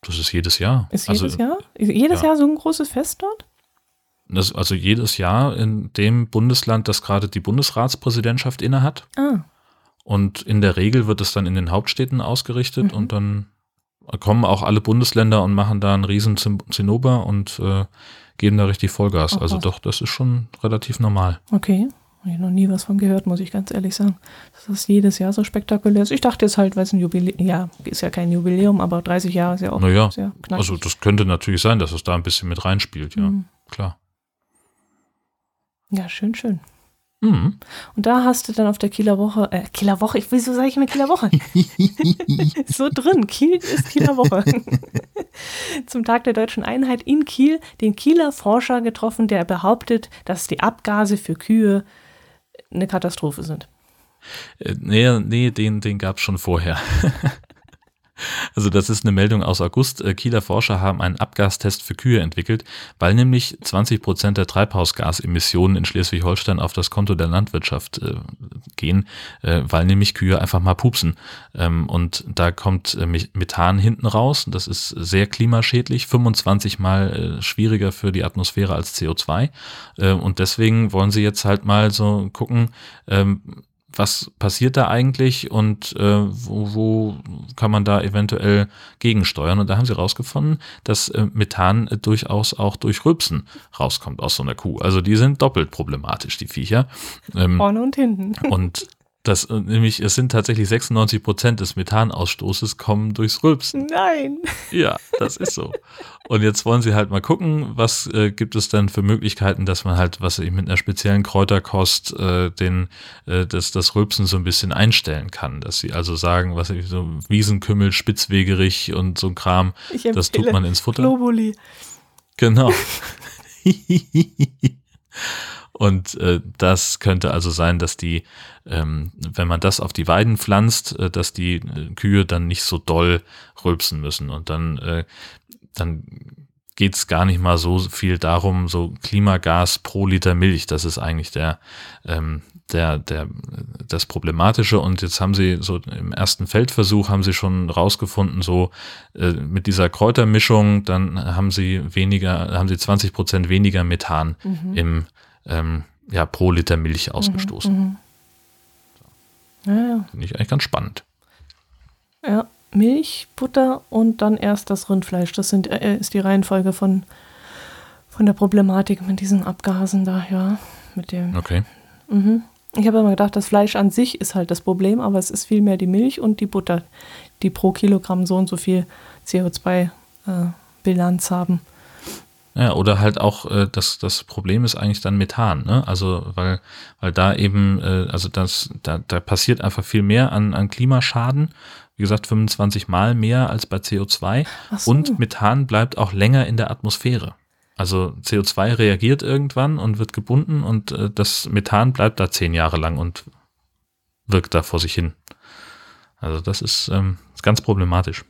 Das ist jedes Jahr. Ist jedes also, Jahr? Ist jedes ja. Jahr so ein großes Fest dort? Das, also jedes Jahr in dem Bundesland, das gerade die Bundesratspräsidentschaft innehat. Ah. Und in der Regel wird es dann in den Hauptstädten ausgerichtet mhm. und dann kommen auch alle Bundesländer und machen da einen riesen Zinnober und äh, geben da richtig Vollgas. Ach, also doch, das ist schon relativ normal. Okay. Habe ich noch nie was von gehört, muss ich ganz ehrlich sagen. Dass das jedes Jahr so spektakulär ist. Ich dachte jetzt halt, weil es ein Jubiläum, ja, ist ja kein Jubiläum, aber 30 Jahre ist ja auch naja, sehr knackig. Also das könnte natürlich sein, dass es da ein bisschen mit reinspielt, ja, mhm. klar. Ja, schön, schön. Mhm. Und da hast du dann auf der Kieler Woche, äh, Kieler Woche, ich, wieso sage ich immer Kieler Woche? so drin, Kiel ist Kieler Woche. Zum Tag der deutschen Einheit in Kiel den Kieler Forscher getroffen, der behauptet, dass die Abgase für Kühe eine Katastrophe sind. Äh, nee, nee, den, den gab es schon vorher. Also das ist eine Meldung aus August. Äh, Kieler Forscher haben einen Abgastest für Kühe entwickelt, weil nämlich 20 Prozent der Treibhausgasemissionen in Schleswig-Holstein auf das Konto der Landwirtschaft äh, gehen, äh, weil nämlich Kühe einfach mal pupsen. Ähm, und da kommt äh, Methan hinten raus. Das ist sehr klimaschädlich, 25 mal äh, schwieriger für die Atmosphäre als CO2. Äh, und deswegen wollen sie jetzt halt mal so gucken, ähm, was passiert da eigentlich und äh, wo, wo kann man da eventuell gegensteuern? Und da haben sie rausgefunden, dass äh, Methan äh, durchaus auch durch Rübsen rauskommt aus so einer Kuh. Also die sind doppelt problematisch, die Viecher. Ähm, Vorne und hinten. Und das äh, nämlich, es sind tatsächlich 96 Prozent des Methanausstoßes kommen durchs Rülpsen. Nein. Ja, das ist so. Und jetzt wollen sie halt mal gucken, was äh, gibt es denn für Möglichkeiten, dass man halt, was ich mit einer speziellen Kräuterkost äh, den, äh, das, das Rülpsen so ein bisschen einstellen kann. Dass sie also sagen, was ich so Wiesenkümmel, Spitzwegerich und so ein Kram, das tut man ins Futter. Globuli. Genau. Und äh, das könnte also sein, dass die, ähm, wenn man das auf die Weiden pflanzt, äh, dass die äh, Kühe dann nicht so doll rülpsen müssen. Und dann, äh, dann geht es gar nicht mal so viel darum, so Klimagas pro Liter Milch. Das ist eigentlich der, ähm, der, der, das Problematische. Und jetzt haben sie so im ersten Feldversuch haben sie schon rausgefunden, so äh, mit dieser Kräutermischung, dann haben sie weniger, haben sie 20 Prozent weniger Methan mhm. im, ähm, ja, pro Liter Milch mhm, ausgestoßen. Mhm, ja, ja. Finde ich eigentlich ganz spannend. Ja, Milch, Butter und dann erst das Rindfleisch. Das sind, äh, ist die Reihenfolge von, von der Problematik mit diesen Abgasen da, ja. Mit dem. Okay. Mhm. Ich habe immer gedacht, das Fleisch an sich ist halt das Problem, aber es ist vielmehr die Milch und die Butter, die pro Kilogramm so und so viel CO2-Bilanz äh, haben. Ja, oder halt auch, äh, das, das Problem ist eigentlich dann Methan, ne? Also, weil, weil da eben, äh, also das, da, da passiert einfach viel mehr an, an Klimaschaden. Wie gesagt, 25 Mal mehr als bei CO2. So. Und Methan bleibt auch länger in der Atmosphäre. Also CO2 reagiert irgendwann und wird gebunden und äh, das Methan bleibt da zehn Jahre lang und wirkt da vor sich hin. Also das ist, ähm, ist ganz problematisch.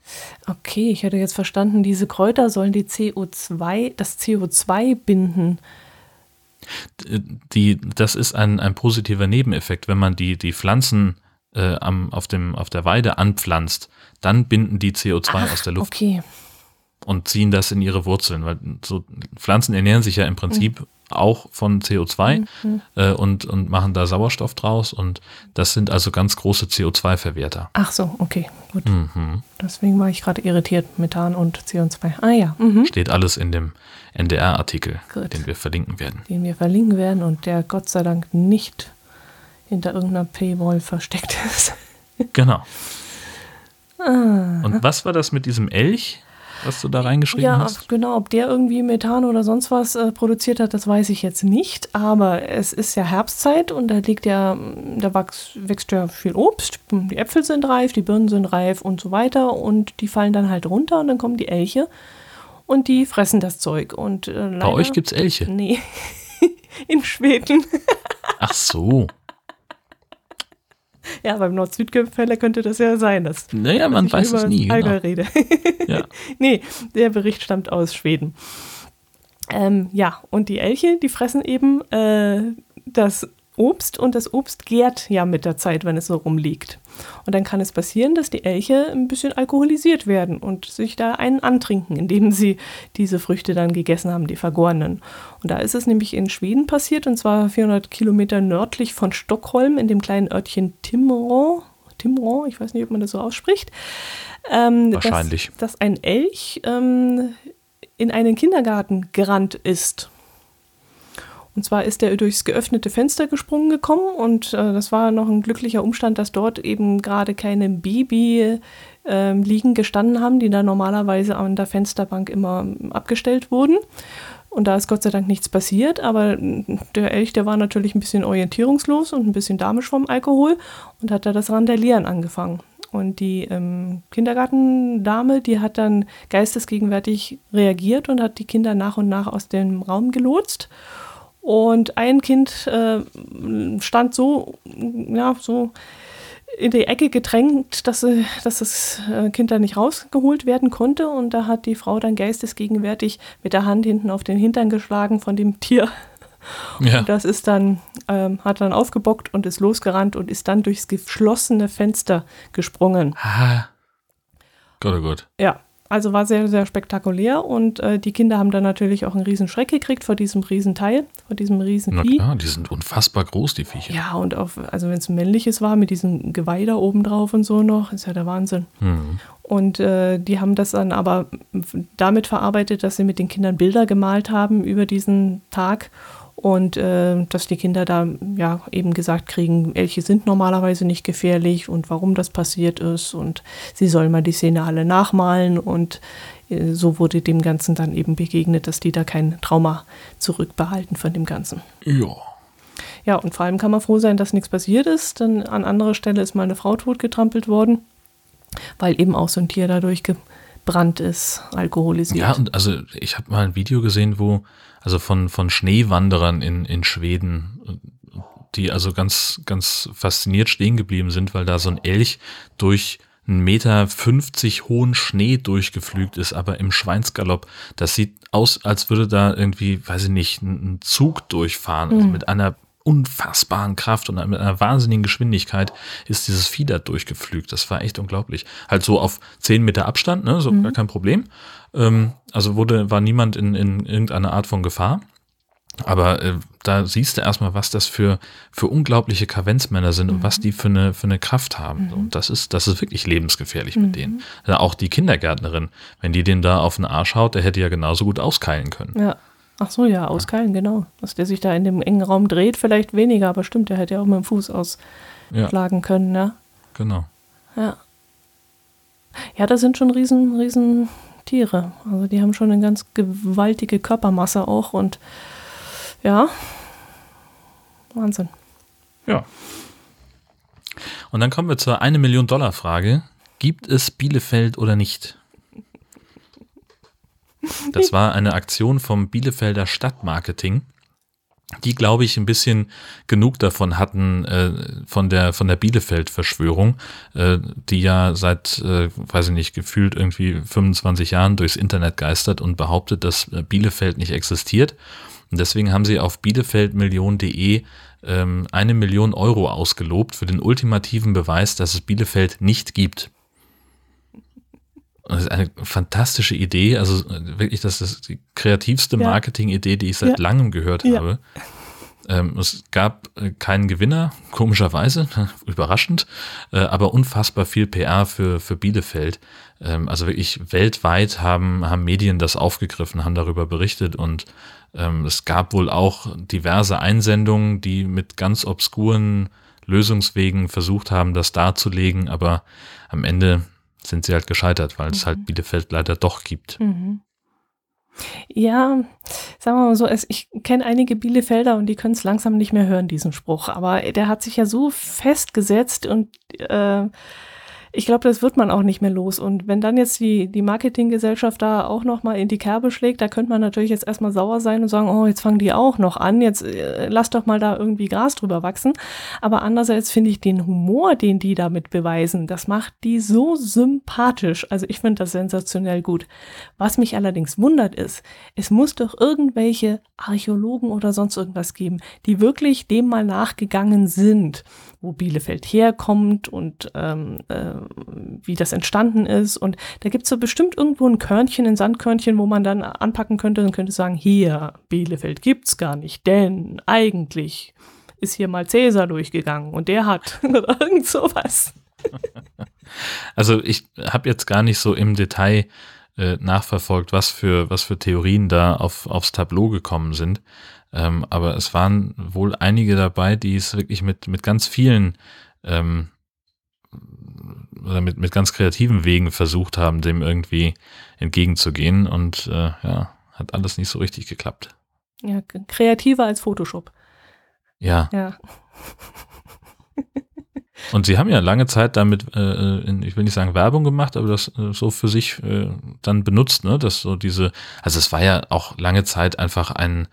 Okay, ich hätte jetzt verstanden, diese Kräuter sollen die CO2, das CO2 binden. Die, das ist ein, ein positiver Nebeneffekt, wenn man die, die Pflanzen äh, am, auf, dem, auf der Weide anpflanzt, dann binden die CO2 Ach, aus der Luft. Okay und ziehen das in ihre Wurzeln, weil so Pflanzen ernähren sich ja im Prinzip mhm. auch von CO2 mhm. äh, und, und machen da Sauerstoff draus und das sind also ganz große CO2-Verwerter. Ach so, okay, gut. Mhm. Deswegen war ich gerade irritiert, Methan und CO2. Ah ja. Mhm. Steht alles in dem NDR-Artikel, den wir verlinken werden. Den wir verlinken werden und der Gott sei Dank nicht hinter irgendeiner Paywall versteckt ist. genau. Ah. Und was war das mit diesem Elch? Was du da reingeschrieben ja, hast? Ja, genau. Ob der irgendwie Methan oder sonst was äh, produziert hat, das weiß ich jetzt nicht. Aber es ist ja Herbstzeit und da liegt ja, da wächst, wächst ja viel Obst. Die Äpfel sind reif, die Birnen sind reif und so weiter. Und die fallen dann halt runter und dann kommen die Elche und die fressen das Zeug. Und, äh, leider, Bei euch gibt es Elche? Nee. In Schweden. Ach so. Ja, beim Nord-Süd-Gefälle könnte das ja sein. Dass, naja, man dass weiß es nie. Genau. rede. ja. Nee, der Bericht stammt aus Schweden. Ähm, ja, und die Elche, die fressen eben äh, das Obst und das Obst gärt ja mit der Zeit, wenn es so rumliegt. Und dann kann es passieren, dass die Elche ein bisschen alkoholisiert werden und sich da einen antrinken, indem sie diese Früchte dann gegessen haben, die vergorenen. Und da ist es nämlich in Schweden passiert, und zwar 400 Kilometer nördlich von Stockholm, in dem kleinen Örtchen Timrå. Timrå, ich weiß nicht, ob man das so ausspricht. Ähm, Wahrscheinlich. Dass, dass ein Elch ähm, in einen Kindergarten gerannt ist und zwar ist er durchs geöffnete Fenster gesprungen gekommen und äh, das war noch ein glücklicher Umstand, dass dort eben gerade keine Baby äh, liegen gestanden haben, die da normalerweise an der Fensterbank immer abgestellt wurden. Und da ist Gott sei Dank nichts passiert, aber der Elch, der war natürlich ein bisschen orientierungslos und ein bisschen damisch vom Alkohol und hat da das Randalieren angefangen. Und die ähm, Kindergartendame, die hat dann geistesgegenwärtig reagiert und hat die Kinder nach und nach aus dem Raum gelotst. Und ein Kind äh, stand so, ja, so in die Ecke gedrängt, dass, äh, dass das äh, Kind da nicht rausgeholt werden konnte. Und da hat die Frau dann geistesgegenwärtig mit der Hand hinten auf den Hintern geschlagen von dem Tier. Ja. Und das ist dann, ähm, hat dann aufgebockt und ist losgerannt und ist dann durchs geschlossene Fenster gesprungen. Ah. Gott, oh Gott. Ja, also war sehr, sehr spektakulär und äh, die Kinder haben dann natürlich auch einen riesen Schreck gekriegt vor diesem Riesenteil, vor diesem riesen Na klar, die sind unfassbar groß, die Viecher. Ja, und auf, also wenn es ein männliches war, mit diesem Geweih da oben drauf und so noch, ist ja der Wahnsinn. Mhm. Und äh, die haben das dann aber damit verarbeitet, dass sie mit den Kindern Bilder gemalt haben über diesen Tag und äh, dass die Kinder da ja eben gesagt kriegen, Elche sind normalerweise nicht gefährlich und warum das passiert ist und sie sollen mal die Szene alle nachmalen und äh, so wurde dem Ganzen dann eben begegnet, dass die da kein Trauma zurückbehalten von dem Ganzen. Ja. Ja, und vor allem kann man froh sein, dass nichts passiert ist, denn an anderer Stelle ist mal eine Frau totgetrampelt worden, weil eben auch so ein Tier dadurch Brand ist, alkoholisiert. Ja, und also ich habe mal ein Video gesehen, wo, also von, von Schneewanderern in, in Schweden, die also ganz, ganz fasziniert stehen geblieben sind, weil da so ein Elch durch einen Meter 50 hohen Schnee durchgeflügt ist, aber im Schweinsgalopp. Das sieht aus, als würde da irgendwie, weiß ich nicht, ein Zug durchfahren. Also mit einer unfassbaren Kraft und mit einer wahnsinnigen Geschwindigkeit ist dieses Vieh da durchgeflügt. Das war echt unglaublich. Halt so auf 10 Meter Abstand, ne, so mhm. gar kein Problem. Ähm, also wurde, war niemand in, in irgendeiner Art von Gefahr. Aber äh, da siehst du erstmal, was das für, für unglaubliche Kavenzmänner sind mhm. und was die für eine, für eine Kraft haben. Mhm. Und das ist, das ist wirklich lebensgefährlich mhm. mit denen. Also auch die Kindergärtnerin, wenn die den da auf den Arsch haut, der hätte ja genauso gut auskeilen können. Ja. Ach so, ja, auskeilen, genau. Dass der sich da in dem engen Raum dreht, vielleicht weniger, aber stimmt, der hätte ja auch mit dem Fuß ausschlagen ja. können, ja. Genau. Ja. Ja, das sind schon riesen, riesen Tiere. Also die haben schon eine ganz gewaltige Körpermasse auch und ja, Wahnsinn. Ja. Und dann kommen wir zur 1 Million Dollar Frage. Gibt es Bielefeld oder nicht? Das war eine Aktion vom Bielefelder Stadtmarketing, die, glaube ich, ein bisschen genug davon hatten, äh, von der, von der Bielefeld-Verschwörung, äh, die ja seit, äh, weiß ich nicht, gefühlt irgendwie 25 Jahren durchs Internet geistert und behauptet, dass äh, Bielefeld nicht existiert. Und deswegen haben sie auf bielefeldmillion.de ähm, eine Million Euro ausgelobt für den ultimativen Beweis, dass es Bielefeld nicht gibt. Das ist eine fantastische Idee. Also wirklich, das ist die kreativste Marketing-Idee, die ich seit ja. langem gehört ja. habe. Ähm, es gab äh, keinen Gewinner, komischerweise, überraschend, äh, aber unfassbar viel PR für, für Bielefeld. Ähm, also wirklich weltweit haben, haben Medien das aufgegriffen, haben darüber berichtet und ähm, es gab wohl auch diverse Einsendungen, die mit ganz obskuren Lösungswegen versucht haben, das darzulegen, aber am Ende sind sie halt gescheitert, weil mhm. es halt mhm. Bielefeld leider doch gibt. Mhm. Ja, sagen wir mal so, ich kenne einige Bielefelder und die können es langsam nicht mehr hören, diesen Spruch. Aber der hat sich ja so festgesetzt und äh, ich glaube, das wird man auch nicht mehr los. Und wenn dann jetzt die, die Marketinggesellschaft da auch nochmal in die Kerbe schlägt, da könnte man natürlich jetzt erstmal sauer sein und sagen, oh, jetzt fangen die auch noch an, jetzt äh, lass doch mal da irgendwie Gras drüber wachsen. Aber andererseits finde ich den Humor, den die damit beweisen, das macht die so sympathisch. Also ich finde das sensationell gut. Was mich allerdings wundert ist, es muss doch irgendwelche Archäologen oder sonst irgendwas geben, die wirklich dem mal nachgegangen sind wo Bielefeld herkommt und ähm, äh, wie das entstanden ist. Und da gibt es so bestimmt irgendwo ein Körnchen, ein Sandkörnchen, wo man dann anpacken könnte und könnte sagen, hier, Bielefeld gibt's gar nicht, denn eigentlich ist hier mal Cäsar durchgegangen und der hat irgend sowas. Also ich habe jetzt gar nicht so im Detail äh, nachverfolgt, was für, was für Theorien da auf, aufs Tableau gekommen sind. Ähm, aber es waren wohl einige dabei, die es wirklich mit, mit ganz vielen ähm, oder mit, mit ganz kreativen Wegen versucht haben, dem irgendwie entgegenzugehen. Und äh, ja, hat alles nicht so richtig geklappt. Ja, kreativer als Photoshop. Ja. Ja. Und sie haben ja lange Zeit damit, äh, in, ich will nicht sagen Werbung gemacht, aber das äh, so für sich äh, dann benutzt, ne? Dass so diese, also es war ja auch lange Zeit einfach ein, äh,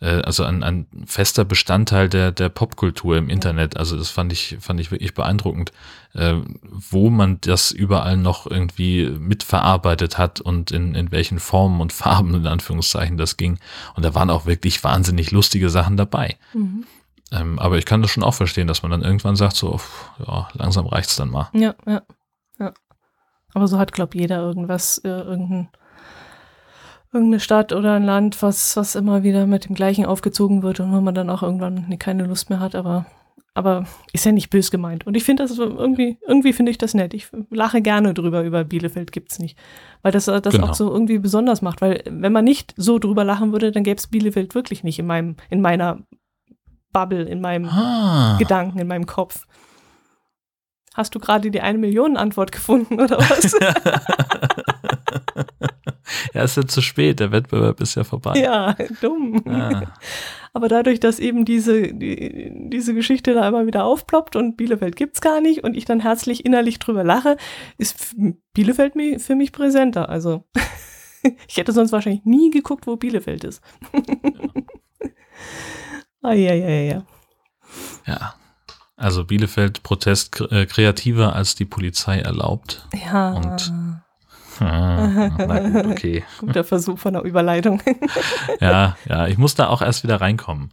also ein, ein fester Bestandteil der, der Popkultur im Internet. Also das fand ich, fand ich wirklich beeindruckend, äh, wo man das überall noch irgendwie mitverarbeitet hat und in, in welchen Formen und Farben in Anführungszeichen das ging. Und da waren auch wirklich wahnsinnig lustige Sachen dabei. Mhm. Ähm, aber ich kann das schon auch verstehen, dass man dann irgendwann sagt, so, ja, langsam reicht's dann mal. Ja, ja, ja. Aber so hat, glaube jeder irgendwas, äh, irgendein irgendeine Stadt oder ein Land, was, was immer wieder mit dem gleichen aufgezogen wird und wo man dann auch irgendwann keine Lust mehr hat, aber, aber ist ja nicht bös gemeint. Und ich finde das irgendwie, irgendwie finde ich das nett. Ich lache gerne drüber, über Bielefeld gibt's nicht. Weil das das genau. auch so irgendwie besonders macht. Weil wenn man nicht so drüber lachen würde, dann gäbe es Bielefeld wirklich nicht in meinem, in meiner Bubble, in meinem ah. Gedanken, in meinem Kopf. Hast du gerade die eine Million Antwort gefunden oder was? ja, ist ja zu spät. Der Wettbewerb ist ja vorbei. Ja, dumm. Ah. Aber dadurch, dass eben diese, die, diese Geschichte da immer wieder aufploppt und Bielefeld gibt's gar nicht und ich dann herzlich innerlich drüber lache, ist Bielefeld für mich präsenter. Also ich hätte sonst wahrscheinlich nie geguckt, wo Bielefeld ist. ah, ja, ja, ja. Ja. Also Bielefeld Protest äh, kreativer als die Polizei erlaubt. Ja. Und Ah, na gut, okay. Guter Versuch von der Überleitung. ja, ja, ich muss da auch erst wieder reinkommen.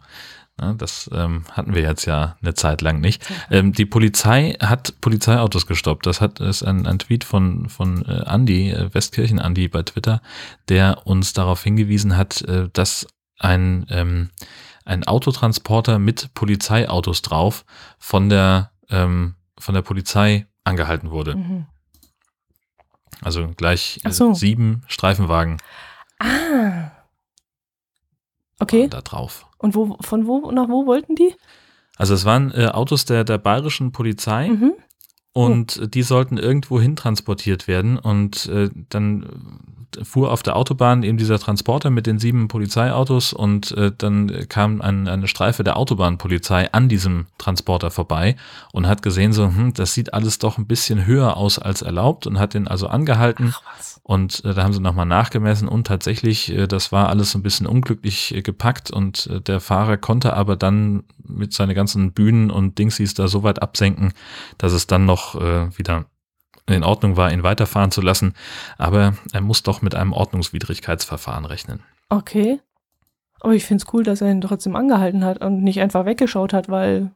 Das ähm, hatten wir jetzt ja eine Zeit lang nicht. Ähm, die Polizei hat Polizeiautos gestoppt. Das hat ist ein, ein Tweet von von äh, Andy äh, Westkirchen Andy bei Twitter, der uns darauf hingewiesen hat, äh, dass ein ähm, ein Autotransporter mit Polizeiautos drauf von der ähm, von der Polizei angehalten wurde. Mhm. Also gleich äh, so. sieben Streifenwagen. Ah. Okay. Da drauf. Und wo, von wo nach wo wollten die? Also es waren äh, Autos der, der bayerischen Polizei mhm. und oh. die sollten irgendwo hin transportiert werden und äh, dann fuhr auf der Autobahn eben dieser Transporter mit den sieben Polizeiautos und äh, dann kam ein, eine Streife der Autobahnpolizei an diesem Transporter vorbei und hat gesehen, so, hm, das sieht alles doch ein bisschen höher aus als erlaubt und hat den also angehalten. Und äh, da haben sie nochmal nachgemessen und tatsächlich, äh, das war alles ein bisschen unglücklich äh, gepackt und äh, der Fahrer konnte aber dann mit seinen ganzen Bühnen und Dingsies da so weit absenken, dass es dann noch äh, wieder in Ordnung war, ihn weiterfahren zu lassen, aber er muss doch mit einem Ordnungswidrigkeitsverfahren rechnen. Okay. Aber ich finde es cool, dass er ihn trotzdem angehalten hat und nicht einfach weggeschaut hat, weil,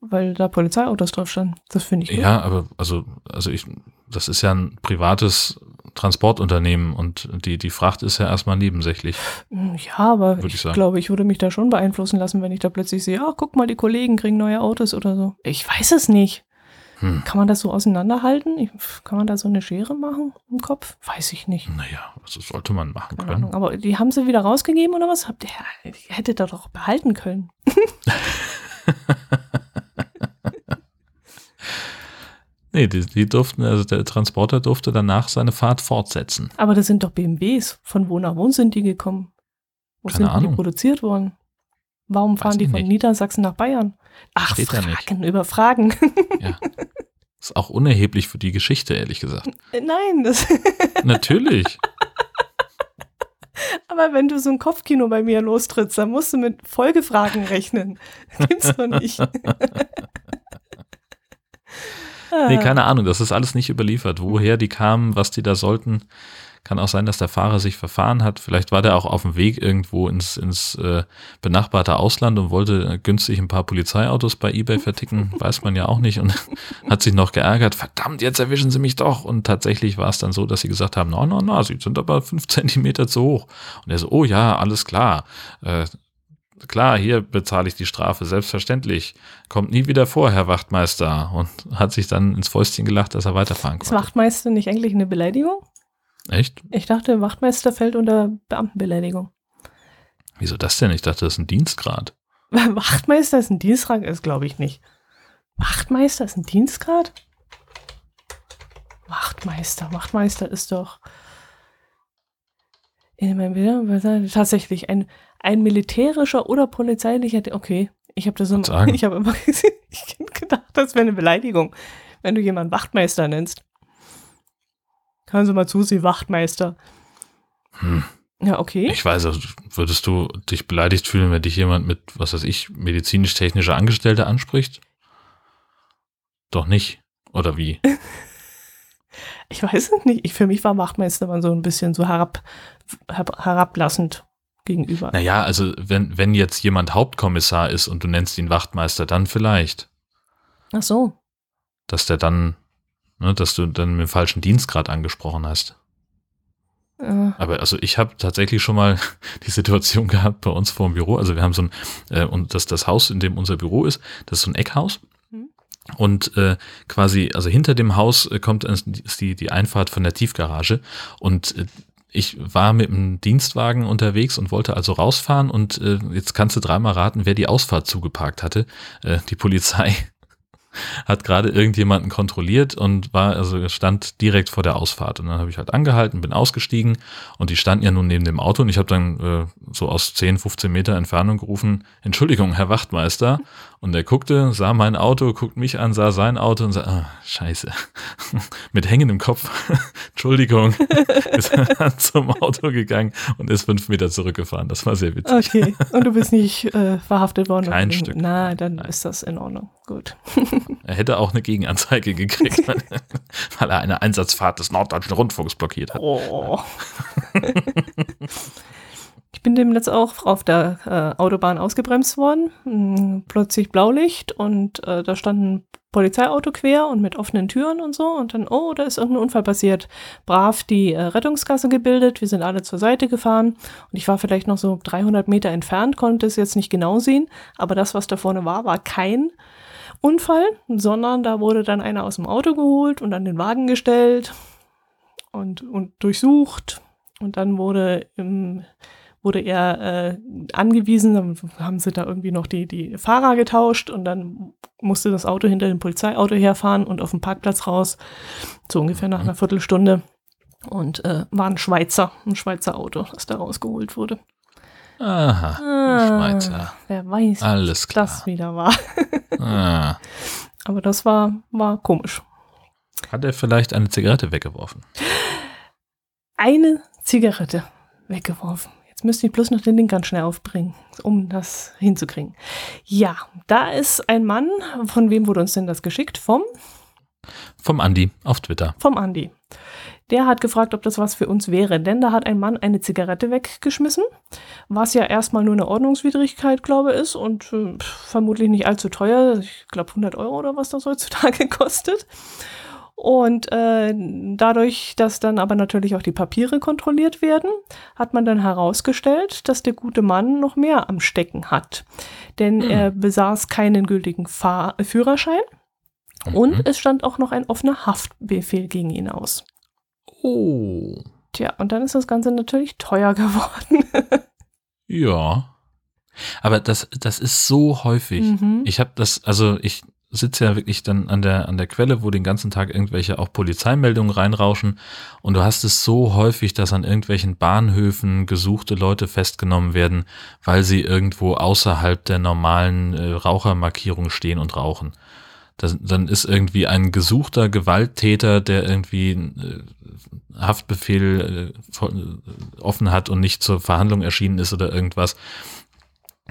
weil da Polizeiautos drauf standen. Das finde ich gut. Ja, aber also, also ich, das ist ja ein privates Transportunternehmen und die, die Fracht ist ja erstmal nebensächlich. Ja, aber ich, ich glaube, ich würde mich da schon beeinflussen lassen, wenn ich da plötzlich sehe, ach, guck mal, die Kollegen kriegen neue Autos oder so. Ich weiß es nicht. Hm. Kann man das so auseinanderhalten? Kann man da so eine Schere machen im Kopf? Weiß ich nicht. Naja, das sollte man machen Keine können. Ahnung. Aber die haben sie wieder rausgegeben oder was? Habt ihr, hättet ihr doch behalten können. nee, die, die, durften, also der Transporter durfte danach seine Fahrt fortsetzen. Aber das sind doch BMWs. Von wo nach wo sind die gekommen? Wo Keine sind Ahnung. die produziert worden? Warum fahren die von nicht. Niedersachsen nach Bayern? Ach, Steht Fragen über Fragen. Ja. Ist auch unerheblich für die Geschichte, ehrlich gesagt. Äh, nein, das. Natürlich. Aber wenn du so ein Kopfkino bei mir lostrittst, dann musst du mit Folgefragen rechnen. Gibt's doch nicht. nee, keine Ahnung, das ist alles nicht überliefert. Woher die kamen, was die da sollten. Kann auch sein, dass der Fahrer sich verfahren hat. Vielleicht war der auch auf dem Weg irgendwo ins, ins äh, benachbarte Ausland und wollte günstig ein paar Polizeiautos bei eBay verticken. Weiß man ja auch nicht. Und hat sich noch geärgert. Verdammt, jetzt erwischen sie mich doch. Und tatsächlich war es dann so, dass sie gesagt haben, no, no, no, sie sind aber fünf Zentimeter zu hoch. Und er so, oh ja, alles klar. Äh, klar, hier bezahle ich die Strafe, selbstverständlich. Kommt nie wieder vor, Herr Wachtmeister. Und hat sich dann ins Fäustchen gelacht, dass er weiterfahren konnte. Ist Wachtmeister nicht eigentlich eine Beleidigung? Echt? Ich dachte, Wachtmeister fällt unter Beamtenbeleidigung. Wieso das denn? Ich dachte, das ist ein Dienstgrad. Wachtmeister ist ein Dienstgrad? Das glaube ich nicht. Wachtmeister ist ein Dienstgrad? Wachtmeister, Wachtmeister ist doch in meinem Bild tatsächlich ein, ein militärischer oder polizeilicher. Okay, ich habe das immer, ich habe immer gedacht, das wäre eine Beleidigung, wenn du jemanden Wachtmeister nennst. Hören Sie mal zu, Sie Wachtmeister. Hm. Ja, okay. Ich weiß, würdest du dich beleidigt fühlen, wenn dich jemand mit, was weiß ich, medizinisch-technischer Angestellte anspricht? Doch nicht. Oder wie? ich weiß es nicht. Ich, für mich war Wachtmeister mal so ein bisschen so herab, herablassend gegenüber. Naja, also wenn, wenn jetzt jemand Hauptkommissar ist und du nennst ihn Wachtmeister, dann vielleicht. Ach so. Dass der dann ne, dass du dann mit dem falschen Dienstgrad angesprochen hast. Ja. Aber also ich habe tatsächlich schon mal die Situation gehabt bei uns vor dem Büro. Also wir haben so ein, äh, und das, das Haus, in dem unser Büro ist, das ist so ein Eckhaus. Mhm. Und äh, quasi, also hinter dem Haus äh, kommt ist die, die Einfahrt von der Tiefgarage. Und äh, ich war mit dem Dienstwagen unterwegs und wollte also rausfahren und äh, jetzt kannst du dreimal raten, wer die Ausfahrt zugeparkt hatte. Äh, die Polizei. Hat gerade irgendjemanden kontrolliert und war, also stand direkt vor der Ausfahrt. Und dann habe ich halt angehalten, bin ausgestiegen und die standen ja nun neben dem Auto und ich habe dann äh, so aus 10, 15 Meter Entfernung gerufen, Entschuldigung, Herr Wachtmeister. Und er guckte, sah mein Auto, guckt mich an, sah sein Auto und sah, ah, scheiße, mit hängendem Kopf, Entschuldigung, ist dann zum Auto gegangen und ist fünf Meter zurückgefahren. Das war sehr witzig. Okay, und du bist nicht äh, verhaftet worden? Kein Stück. Na, dann Nein. ist das in Ordnung. Gut. Er hätte auch eine Gegenanzeige gekriegt, weil er eine Einsatzfahrt des Norddeutschen Rundfunks blockiert hat. Oh. Ich bin demnächst auch auf der äh, Autobahn ausgebremst worden. Hm, plötzlich Blaulicht und äh, da stand ein Polizeiauto quer und mit offenen Türen und so. Und dann, oh, da ist irgendein Unfall passiert. Brav die äh, Rettungskasse gebildet. Wir sind alle zur Seite gefahren. Und ich war vielleicht noch so 300 Meter entfernt, konnte es jetzt nicht genau sehen. Aber das, was da vorne war, war kein Unfall, sondern da wurde dann einer aus dem Auto geholt und an den Wagen gestellt und, und durchsucht. Und dann wurde, im, wurde er äh, angewiesen, dann haben sie da irgendwie noch die, die Fahrer getauscht und dann musste das Auto hinter dem Polizeiauto herfahren und auf dem Parkplatz raus, so ungefähr nach einer Viertelstunde. Und äh, war ein Schweizer, ein Schweizer Auto, das da rausgeholt wurde. Aha, ah, Schweizer. Wer weiß, Alles klar. das wieder war. ah. Aber das war, war komisch. Hat er vielleicht eine Zigarette weggeworfen? Eine Zigarette weggeworfen. Jetzt müsste ich bloß noch den Link ganz schnell aufbringen, um das hinzukriegen. Ja, da ist ein Mann, von wem wurde uns denn das geschickt? Vom? Vom Andi auf Twitter. Vom Andi. Der hat gefragt, ob das was für uns wäre, denn da hat ein Mann eine Zigarette weggeschmissen, was ja erstmal nur eine Ordnungswidrigkeit, glaube ich, ist und äh, vermutlich nicht allzu teuer. Ich glaube 100 Euro oder was das heutzutage kostet. Und äh, dadurch, dass dann aber natürlich auch die Papiere kontrolliert werden, hat man dann herausgestellt, dass der gute Mann noch mehr am Stecken hat. Denn mhm. er besaß keinen gültigen Fahr Führerschein mhm. und es stand auch noch ein offener Haftbefehl gegen ihn aus. Oh. Tja, und dann ist das Ganze natürlich teuer geworden. ja. Aber das, das ist so häufig. Mhm. Ich habe das, also ich sitze ja wirklich dann an der, an der Quelle, wo den ganzen Tag irgendwelche auch Polizeimeldungen reinrauschen. Und du hast es so häufig, dass an irgendwelchen Bahnhöfen gesuchte Leute festgenommen werden, weil sie irgendwo außerhalb der normalen äh, Rauchermarkierung stehen und rauchen. Das, dann ist irgendwie ein gesuchter Gewalttäter, der irgendwie äh, Haftbefehl äh, offen hat und nicht zur Verhandlung erschienen ist oder irgendwas.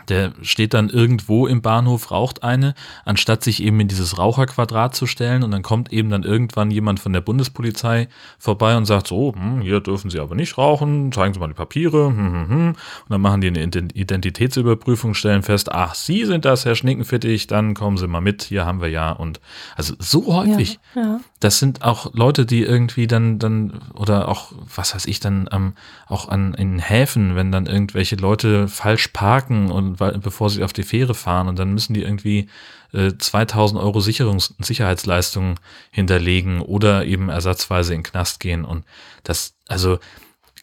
Der steht dann irgendwo im Bahnhof, raucht eine, anstatt sich eben in dieses Raucherquadrat zu stellen. Und dann kommt eben dann irgendwann jemand von der Bundespolizei vorbei und sagt so, hm, hier dürfen Sie aber nicht rauchen, zeigen Sie mal die Papiere. Hm, hm, hm. Und dann machen die eine Identitätsüberprüfung, stellen fest, ach, Sie sind das, Herr Schnickenfittig, dann kommen Sie mal mit, hier haben wir ja. Und also so häufig. Ja, ja. Das sind auch Leute, die irgendwie dann, dann, oder auch, was weiß ich, dann ähm, auch an in Häfen, wenn dann irgendwelche Leute falsch parken und weil, bevor sie auf die Fähre fahren und dann müssen die irgendwie äh, 2000 Euro Sicherungs Sicherheitsleistungen hinterlegen oder eben ersatzweise in den Knast gehen und das, also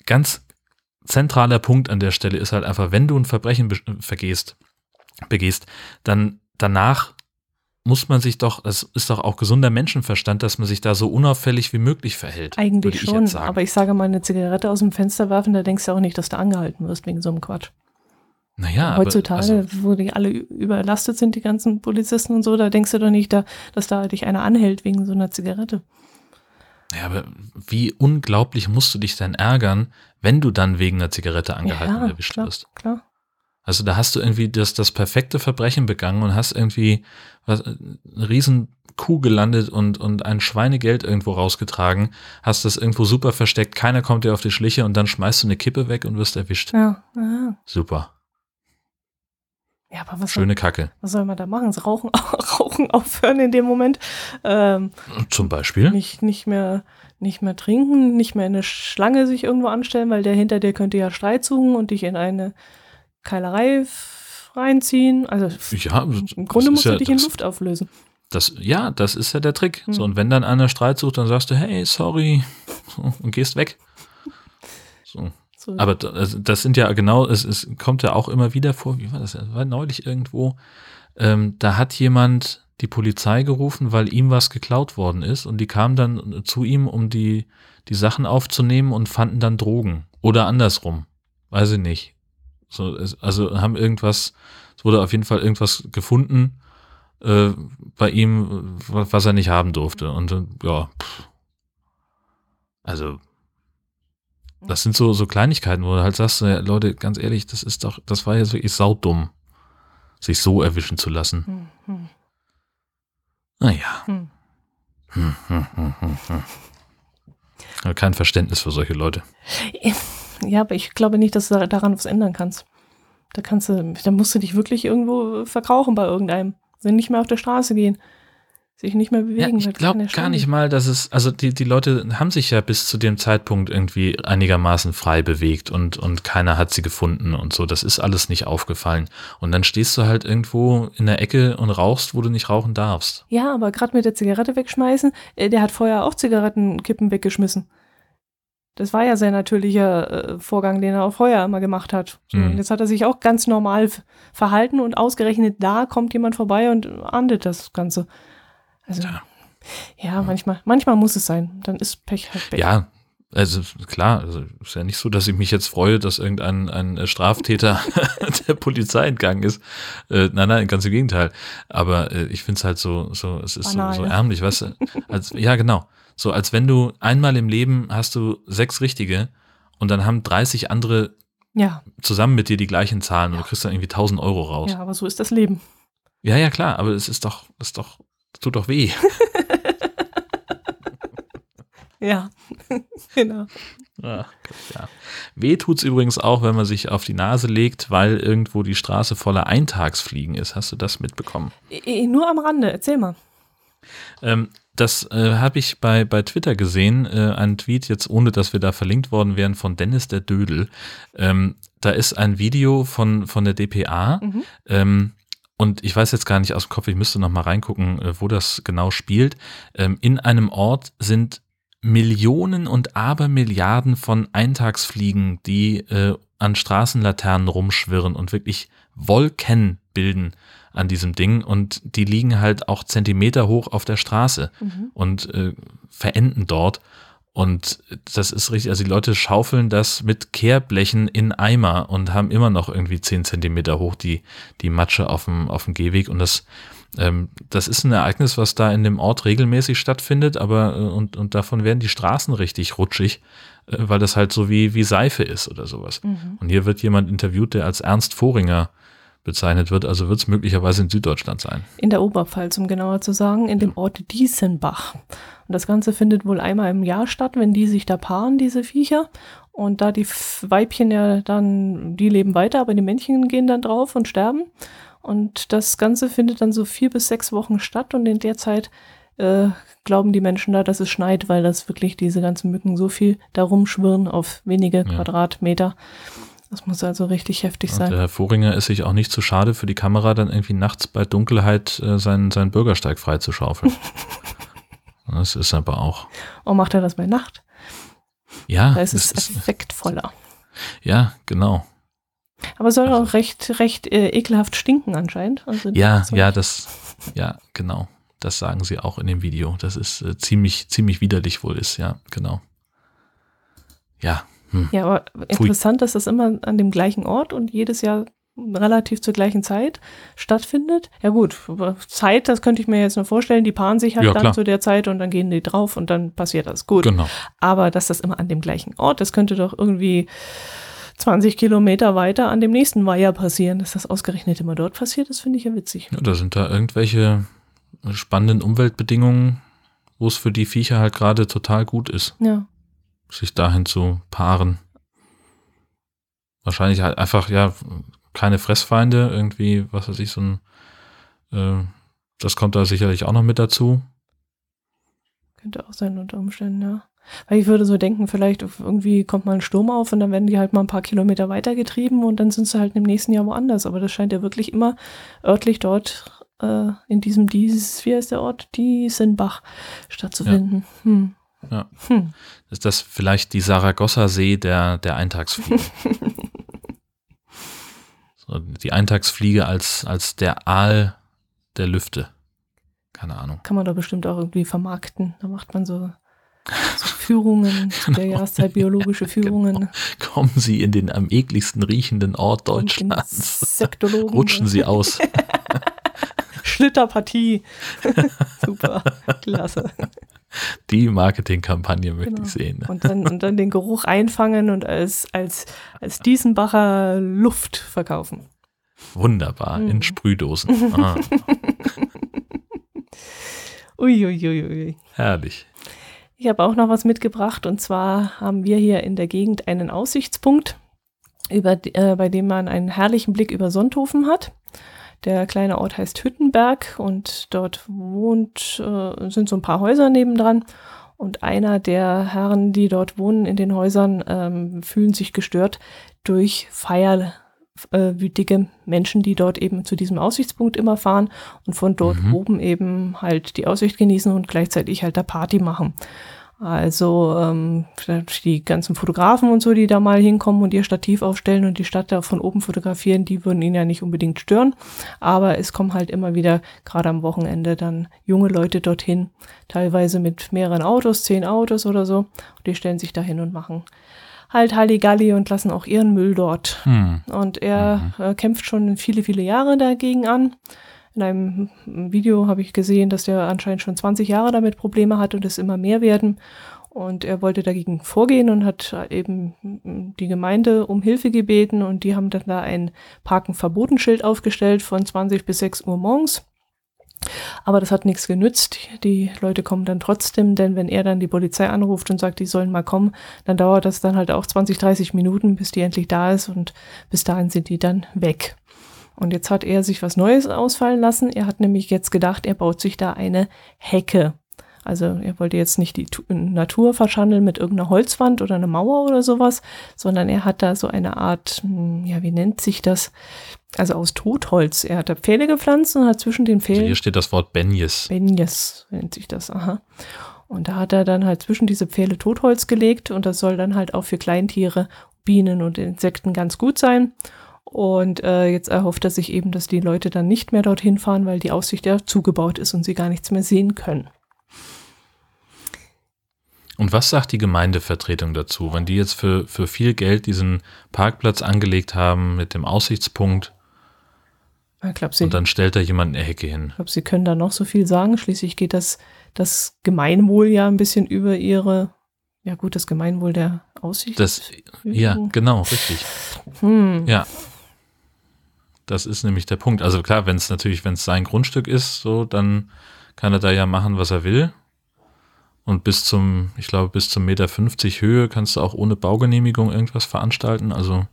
ganz zentraler Punkt an der Stelle ist halt einfach, wenn du ein Verbrechen vergehst, begehst, dann danach muss man sich doch, es ist doch auch gesunder Menschenverstand, dass man sich da so unauffällig wie möglich verhält. Eigentlich schon, aber ich sage mal, eine Zigarette aus dem Fenster werfen, da denkst du auch nicht, dass du angehalten wirst wegen so einem Quatsch. Naja, heutzutage, aber, also, wo die alle überlastet sind, die ganzen Polizisten und so, da denkst du doch nicht, da, dass da dich einer anhält wegen so einer Zigarette. Ja, aber wie unglaublich musst du dich denn ärgern, wenn du dann wegen einer Zigarette angehalten ja, erwischt klar, wirst? Klar. Also da hast du irgendwie das, das perfekte Verbrechen begangen und hast irgendwie was, eine riesen Kuh gelandet und, und ein Schweinegeld irgendwo rausgetragen, hast das irgendwo super versteckt, keiner kommt dir auf die Schliche und dann schmeißt du eine Kippe weg und wirst erwischt. Ja, ja. Super. Ja, aber was Schöne soll, Kacke. Was soll man da machen? Das Rauchen, Rauchen aufhören in dem Moment. Ähm, Zum Beispiel? Nicht, nicht, mehr, nicht mehr trinken, nicht mehr in eine Schlange sich irgendwo anstellen, weil der hinter dir könnte ja Streit suchen und dich in eine Keilerei reinziehen. Also ja, im Grunde musst du ja dich das, in Luft auflösen. Das, ja, das ist ja der Trick. Hm. So, und wenn dann einer Streit sucht, dann sagst du, hey, sorry, und gehst weg. So. So. Aber also, das sind ja genau, es, es kommt ja auch immer wieder vor, wie war das? Das war neulich irgendwo, ähm, da hat jemand die Polizei gerufen, weil ihm was geklaut worden ist und die kamen dann zu ihm, um die, die Sachen aufzunehmen und fanden dann Drogen. Oder andersrum. Weiß ich nicht. So, also haben irgendwas, es wurde auf jeden Fall irgendwas gefunden äh, bei ihm, was er nicht haben durfte. Und äh, ja, pff. also das sind so, so Kleinigkeiten, wo du halt sagst, ja, Leute, ganz ehrlich, das ist doch, das war jetzt wirklich saudumm, sich so erwischen zu lassen. Hm, hm. Naja. Hm. Hm, hm, hm, hm, hm. Kein Verständnis für solche Leute. Ja, aber ich glaube nicht, dass du daran was ändern kannst. Da kannst du, da musst du dich wirklich irgendwo verkrauchen bei irgendeinem. Wenn nicht mehr auf der Straße gehen sich nicht mehr bewegen. Ja, ich glaube gar nicht mal, dass es, also die, die Leute haben sich ja bis zu dem Zeitpunkt irgendwie einigermaßen frei bewegt und, und keiner hat sie gefunden und so. Das ist alles nicht aufgefallen. Und dann stehst du halt irgendwo in der Ecke und rauchst, wo du nicht rauchen darfst. Ja, aber gerade mit der Zigarette wegschmeißen, äh, der hat vorher auch Zigarettenkippen weggeschmissen. Das war ja sein natürlicher äh, Vorgang, den er auf Feuer immer gemacht hat. So, mhm. Jetzt hat er sich auch ganz normal verhalten und ausgerechnet da kommt jemand vorbei und ahndet das Ganze. Also, ja. ja, manchmal, manchmal muss es sein. Dann ist Pech halt Pech. Ja, also klar, also ist ja nicht so, dass ich mich jetzt freue, dass irgendein ein Straftäter der Polizei entgangen ist. Äh, nein, nein, ganz im Gegenteil. Aber äh, ich finde es halt so, so, es ist Banal, so, so ärmlich, weißt du? Als, ja, genau. So, als wenn du einmal im Leben hast du sechs richtige und dann haben 30 andere ja. zusammen mit dir die gleichen Zahlen ja. und du kriegst dann irgendwie 1000 Euro raus. Ja, aber so ist das Leben. Ja, ja, klar, aber es ist doch, ist doch tut doch weh. ja, genau. Ach, ja. Weh tut's übrigens auch, wenn man sich auf die Nase legt, weil irgendwo die Straße voller Eintagsfliegen ist. Hast du das mitbekommen? Nur am Rande, erzähl mal. Ähm, das äh, habe ich bei, bei Twitter gesehen, äh, einen Tweet jetzt, ohne dass wir da verlinkt worden wären, von Dennis der Dödel. Ähm, da ist ein Video von, von der DPA. Mhm. Ähm, und ich weiß jetzt gar nicht aus dem Kopf, ich müsste noch mal reingucken, äh, wo das genau spielt. Ähm, in einem Ort sind Millionen und Abermilliarden von Eintagsfliegen, die äh, an Straßenlaternen rumschwirren und wirklich Wolken bilden an diesem Ding und die liegen halt auch Zentimeter hoch auf der Straße mhm. und äh, verenden dort. Und das ist richtig, also die Leute schaufeln das mit Kehrblechen in Eimer und haben immer noch irgendwie zehn Zentimeter hoch die, die Matsche auf dem, auf dem Gehweg. Und das, ähm, das ist ein Ereignis, was da in dem Ort regelmäßig stattfindet, aber äh, und, und davon werden die Straßen richtig rutschig, äh, weil das halt so wie, wie Seife ist oder sowas. Mhm. Und hier wird jemand interviewt, der als Ernst Voringer bezeichnet wird, also wird es möglicherweise in Süddeutschland sein. In der Oberpfalz, um genauer zu sagen, in dem Ort Diesenbach. Und das Ganze findet wohl einmal im Jahr statt, wenn die sich da paaren, diese Viecher. Und da die Weibchen ja dann, die leben weiter, aber die Männchen gehen dann drauf und sterben. Und das Ganze findet dann so vier bis sechs Wochen statt und in der Zeit äh, glauben die Menschen da, dass es schneit, weil das wirklich diese ganzen Mücken so viel da rumschwirren auf wenige ja. Quadratmeter. Das muss also richtig heftig sein. Und der Herr Voringer ist sich auch nicht zu schade für die Kamera, dann irgendwie nachts bei Dunkelheit äh, seinen, seinen Bürgersteig freizuschaufeln. das ist aber auch. Und macht er das bei Nacht? Ja. Da ist es effektvoller. Ja, genau. Aber soll also, auch recht, recht äh, ekelhaft stinken anscheinend. Also ja, ja, das, ja, genau. Das sagen sie auch in dem Video. Das ist äh, ziemlich, ziemlich widerlich wohl ist, ja, genau. Ja, hm. Ja, aber interessant, dass das immer an dem gleichen Ort und jedes Jahr relativ zur gleichen Zeit stattfindet. Ja gut, Zeit, das könnte ich mir jetzt nur vorstellen, die paaren sich halt ja, dann klar. zu der Zeit und dann gehen die drauf und dann passiert das. Gut. Genau. Aber dass das immer an dem gleichen Ort, das könnte doch irgendwie 20 Kilometer weiter an dem nächsten Weiher passieren. Dass das ausgerechnet immer dort passiert, das finde ich ja witzig. Ja, da sind da irgendwelche spannenden Umweltbedingungen, wo es für die Viecher halt gerade total gut ist. Ja sich dahin zu paaren. Wahrscheinlich halt einfach, ja, keine Fressfeinde, irgendwie, was weiß ich, so ein, äh, das kommt da sicherlich auch noch mit dazu. Könnte auch sein unter Umständen, ja. Weil ich würde so denken, vielleicht irgendwie kommt mal ein Sturm auf und dann werden die halt mal ein paar Kilometer weitergetrieben und dann sind sie halt im nächsten Jahr woanders. Aber das scheint ja wirklich immer örtlich dort äh, in diesem, dieses, wie heißt der Ort? Diesenbach stattzufinden. Ja. Hm. Ja. Hm. Ist das vielleicht die Saragossa-See der, der Eintagsfliege? so, die Eintagsfliege als, als der Aal der Lüfte. keine Ahnung. Kann man da bestimmt auch irgendwie vermarkten. Da macht man so, so Führungen zu der Jahreszeit, biologische Führungen. Genau. Kommen Sie in den am ekligsten riechenden Ort Deutschlands. Rutschen Sie aus. Schlitterpartie. Super, klasse. Die Marketingkampagne möchte Genau. ich sehen. Und dann, und dann den Geruch einfangen und als, als, als Diesenbacher Luft verkaufen. Wunderbar, in Mhm. Sprühdosen. Ah, Uiuiuiui. Ui, ui. herrlich. Ich habe auch noch was mitgebracht und zwar haben wir hier in der Gegend einen Aussichtspunkt, über, äh, bei dem man einen herrlichen Blick über Sonthofen hat. Der kleine Ort heißt Hüttenberg und dort wohnt, äh, sind so ein paar Häuser nebendran. Und einer der Herren, die dort wohnen in den Häusern, ähm, fühlen sich gestört durch feierwütige Menschen, die dort eben zu diesem Aussichtspunkt immer fahren und von dort Mhm. oben eben halt die Aussicht genießen und gleichzeitig halt da Party machen. Also ähm, die ganzen Fotografen und so, die da mal hinkommen und ihr Stativ aufstellen und die Stadt da von oben fotografieren, die würden ihn ja nicht unbedingt stören. Aber es kommen halt immer wieder, gerade am Wochenende, dann junge Leute dorthin, teilweise mit mehreren Autos, zehn Autos oder so. Und die stellen sich da hin und machen halt Halligalli und lassen auch ihren Müll dort. Hm. Und er äh, kämpft schon viele, viele Jahre dagegen an. In einem Video habe ich gesehen, dass er anscheinend schon 20 Jahre damit Probleme hat und es immer mehr werden. Und er wollte dagegen vorgehen und hat eben die Gemeinde um Hilfe gebeten und die haben dann da ein Parken-Verbotenschild aufgestellt von 20 bis 6 Uhr morgens. Aber das hat nichts genützt. Die Leute kommen dann trotzdem, denn wenn er dann die Polizei anruft und sagt, die sollen mal kommen, dann dauert das dann halt auch 20, 30 Minuten, bis die endlich da ist und bis dahin sind die dann weg. Und jetzt hat er sich was Neues ausfallen lassen. Er hat nämlich jetzt gedacht, er baut sich da eine Hecke. Also er wollte jetzt nicht die Tu- Natur verschandeln mit irgendeiner Holzwand oder einer Mauer oder sowas, sondern er hat da so eine Art, hm, ja, wie nennt sich das? Also aus Totholz. Er hat da Pfähle gepflanzt und hat zwischen den Also Pfählen hier steht das Wort Benjes. Benjes nennt sich das, aha. Und da hat er dann halt zwischen diese Pfähle Totholz gelegt und das soll dann halt auch für Kleintiere, Bienen und Insekten ganz gut sein. Und äh, jetzt erhofft er sich eben, dass die Leute dann nicht mehr dorthin fahren, weil die Aussicht ja zugebaut ist und sie gar nichts mehr sehen können. Und was sagt die Gemeindevertretung dazu, wenn die jetzt für, für viel Geld diesen Parkplatz angelegt haben mit dem Aussichtspunkt Ich glaube, sie, und dann stellt da jemand eine Hecke hin? glaub, sie können da noch so viel sagen. Schließlich geht das, das Gemeinwohl ja ein bisschen über ihre, ja gut, das Gemeinwohl der Aussicht. Das, ja, genau, richtig. hm. Ja. Das ist nämlich der Punkt. Also klar, wenn es natürlich, wenn es sein Grundstück ist, so, dann kann er da ja machen, was er will. Und bis zum, ich glaube, bis zum Meter 50 Höhe kannst du auch ohne Baugenehmigung irgendwas veranstalten. Also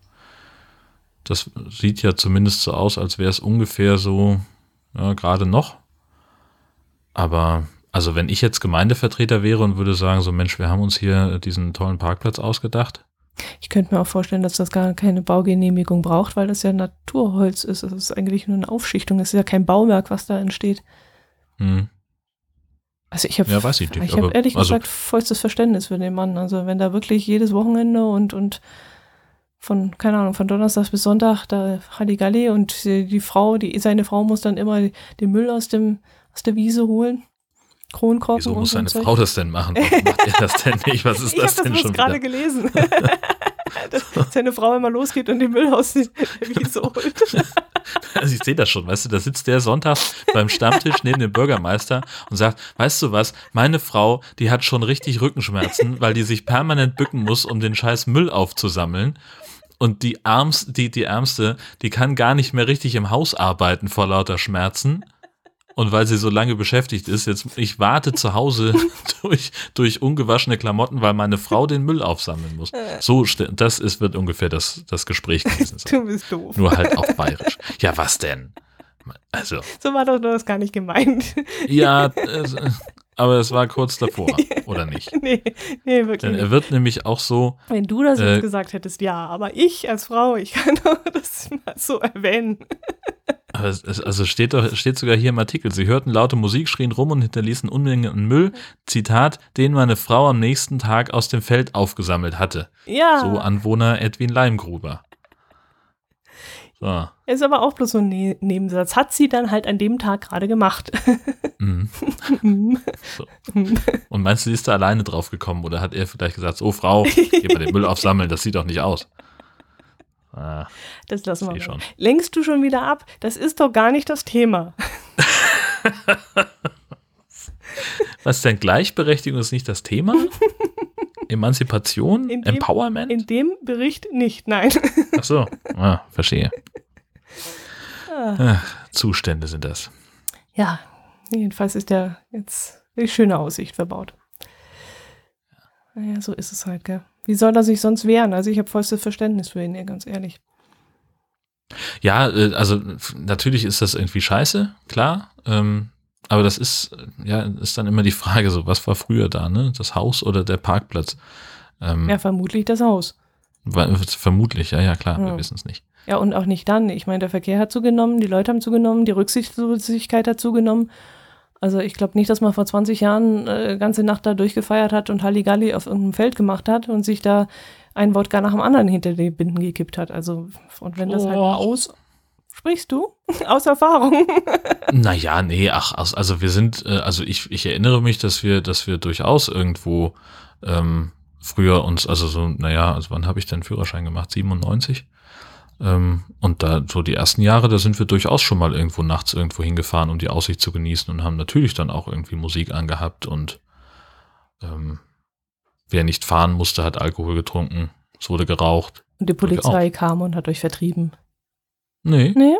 das sieht ja zumindest so aus, als wäre es ungefähr so, ja, gerade noch. Aber, also wenn ich jetzt Gemeindevertreter wäre und würde sagen, so Mensch, wir haben uns hier diesen tollen Parkplatz ausgedacht, Ich könnte mir auch vorstellen, dass das gar keine Baugenehmigung braucht, weil das ja Naturholz ist. Es ist eigentlich nur eine Aufschichtung. Es ist ja kein Bauwerk, was da entsteht. hm, Also ich habe Ja, weiß ich nicht, ich habe aber- ehrlich also- gesagt vollstes Verständnis für den Mann. Also wenn da wirklich jedes Wochenende und, und von, keine Ahnung, von Donnerstag bis Sonntag da Halligalli und die, die Frau, die, seine Frau muss dann immer den Müll aus dem, aus der Wiese holen. Kronkorken Wieso muss so ein seine. Frau das denn machen? Warum macht er das denn nicht? Was ist Ich das habe denn das schon bloß gerade wieder? gelesen. dass seine Frau immer losgeht und den Müll aus der Wiese holt. Also ich sehe das schon, weißt du, da sitzt der Sonntag beim Stammtisch neben dem Bürgermeister und sagt, weißt du was, meine Frau, die hat schon richtig Rückenschmerzen, weil die sich permanent bücken muss, um den scheiß Müll aufzusammeln. Und die Armst, die, die Ärmste, die kann gar nicht mehr richtig im Haus arbeiten vor lauter Schmerzen. Und weil sie so lange beschäftigt ist, jetzt, ich warte zu Hause durch, durch ungewaschene Klamotten, weil meine Frau den Müll aufsammeln muss. So, st- das ist, wird ungefähr das, das Gespräch gewesen sein. Du bist doof. Nur halt auf bayerisch. Ja, was denn? Also, So war doch das gar nicht gemeint. ja, äh, aber es war kurz davor, oder nicht? nee, nee, wirklich Denn er wird nämlich auch so, Wenn du das Äh, jetzt gesagt hättest, ja, aber ich als Frau, ich kann doch das mal so erwähnen. aber es, es- also steht doch, steht sogar hier im Artikel, sie hörten laute Musik, schrien rum und hinterließen Unmengen an Müll, Zitat, den meine Frau am nächsten Tag aus dem Feld aufgesammelt hatte. Ja, So Anwohner Edwin Leimgruber. So. Ist aber auch bloß so ein ne Nebensatz. Hat sie dann halt an dem Tag gerade gemacht. Mhm. so. Und meinst du, sie ist da alleine drauf gekommen oder hat er vielleicht gesagt, oh Frau, geh mal den Müll aufsammeln, das sieht doch nicht aus. Ah, das lassen wir mal. Schon. Lenkst du schon wieder ab? Das ist doch gar nicht das Thema. Was denn Gleichberechtigung ist nicht das Thema? Emanzipation? In dem, Empowerment? In dem Bericht nicht, nein. Ach so, ah, verstehe. Ah. Ach, Zustände sind das. Ja, jedenfalls ist der jetzt eine schöne Aussicht verbaut. Naja, so ist es halt, gell. Wie soll er sich sonst wehren? Also ich habe vollstes Verständnis für ihn, ja, ganz ehrlich. Ja, äh, also natürlich ist das irgendwie scheiße, klar. Ähm, aber das ist, ja, ist dann immer die Frage so, was war früher da, ne? Das Haus oder der Parkplatz? Ähm, ja, vermutlich das Haus. War, vermutlich, ja, ja, klar, ja. wir wissen es nicht. Ja, und auch nicht dann. Ich meine, der Verkehr hat zugenommen, die Leute haben zugenommen, die Rücksichtslosigkeit hat zugenommen. Also ich glaube nicht, dass man vor 20 Jahren äh, ganze Nacht da durchgefeiert hat und Halligalli auf irgendeinem Feld gemacht hat und sich da ein Wort gar nach dem anderen hinter die Binden gekippt hat. Also, und wenn das halt oh. halt aus, Sprichst du? Aus Erfahrung? naja, nee, ach, also wir sind, äh, also ich, ich erinnere mich, dass wir, dass wir durchaus irgendwo ähm, früher uns, also so, naja, also wann habe ich denn Führerschein gemacht? 97? Ähm, und da so die ersten Jahre, da sind wir durchaus schon mal irgendwo nachts irgendwo hingefahren, um die Aussicht zu genießen und haben natürlich dann auch irgendwie Musik angehabt und ähm, wer nicht fahren musste, hat Alkohol getrunken, es wurde geraucht. Und die Polizei kam und hat euch vertrieben. Nee. Nee?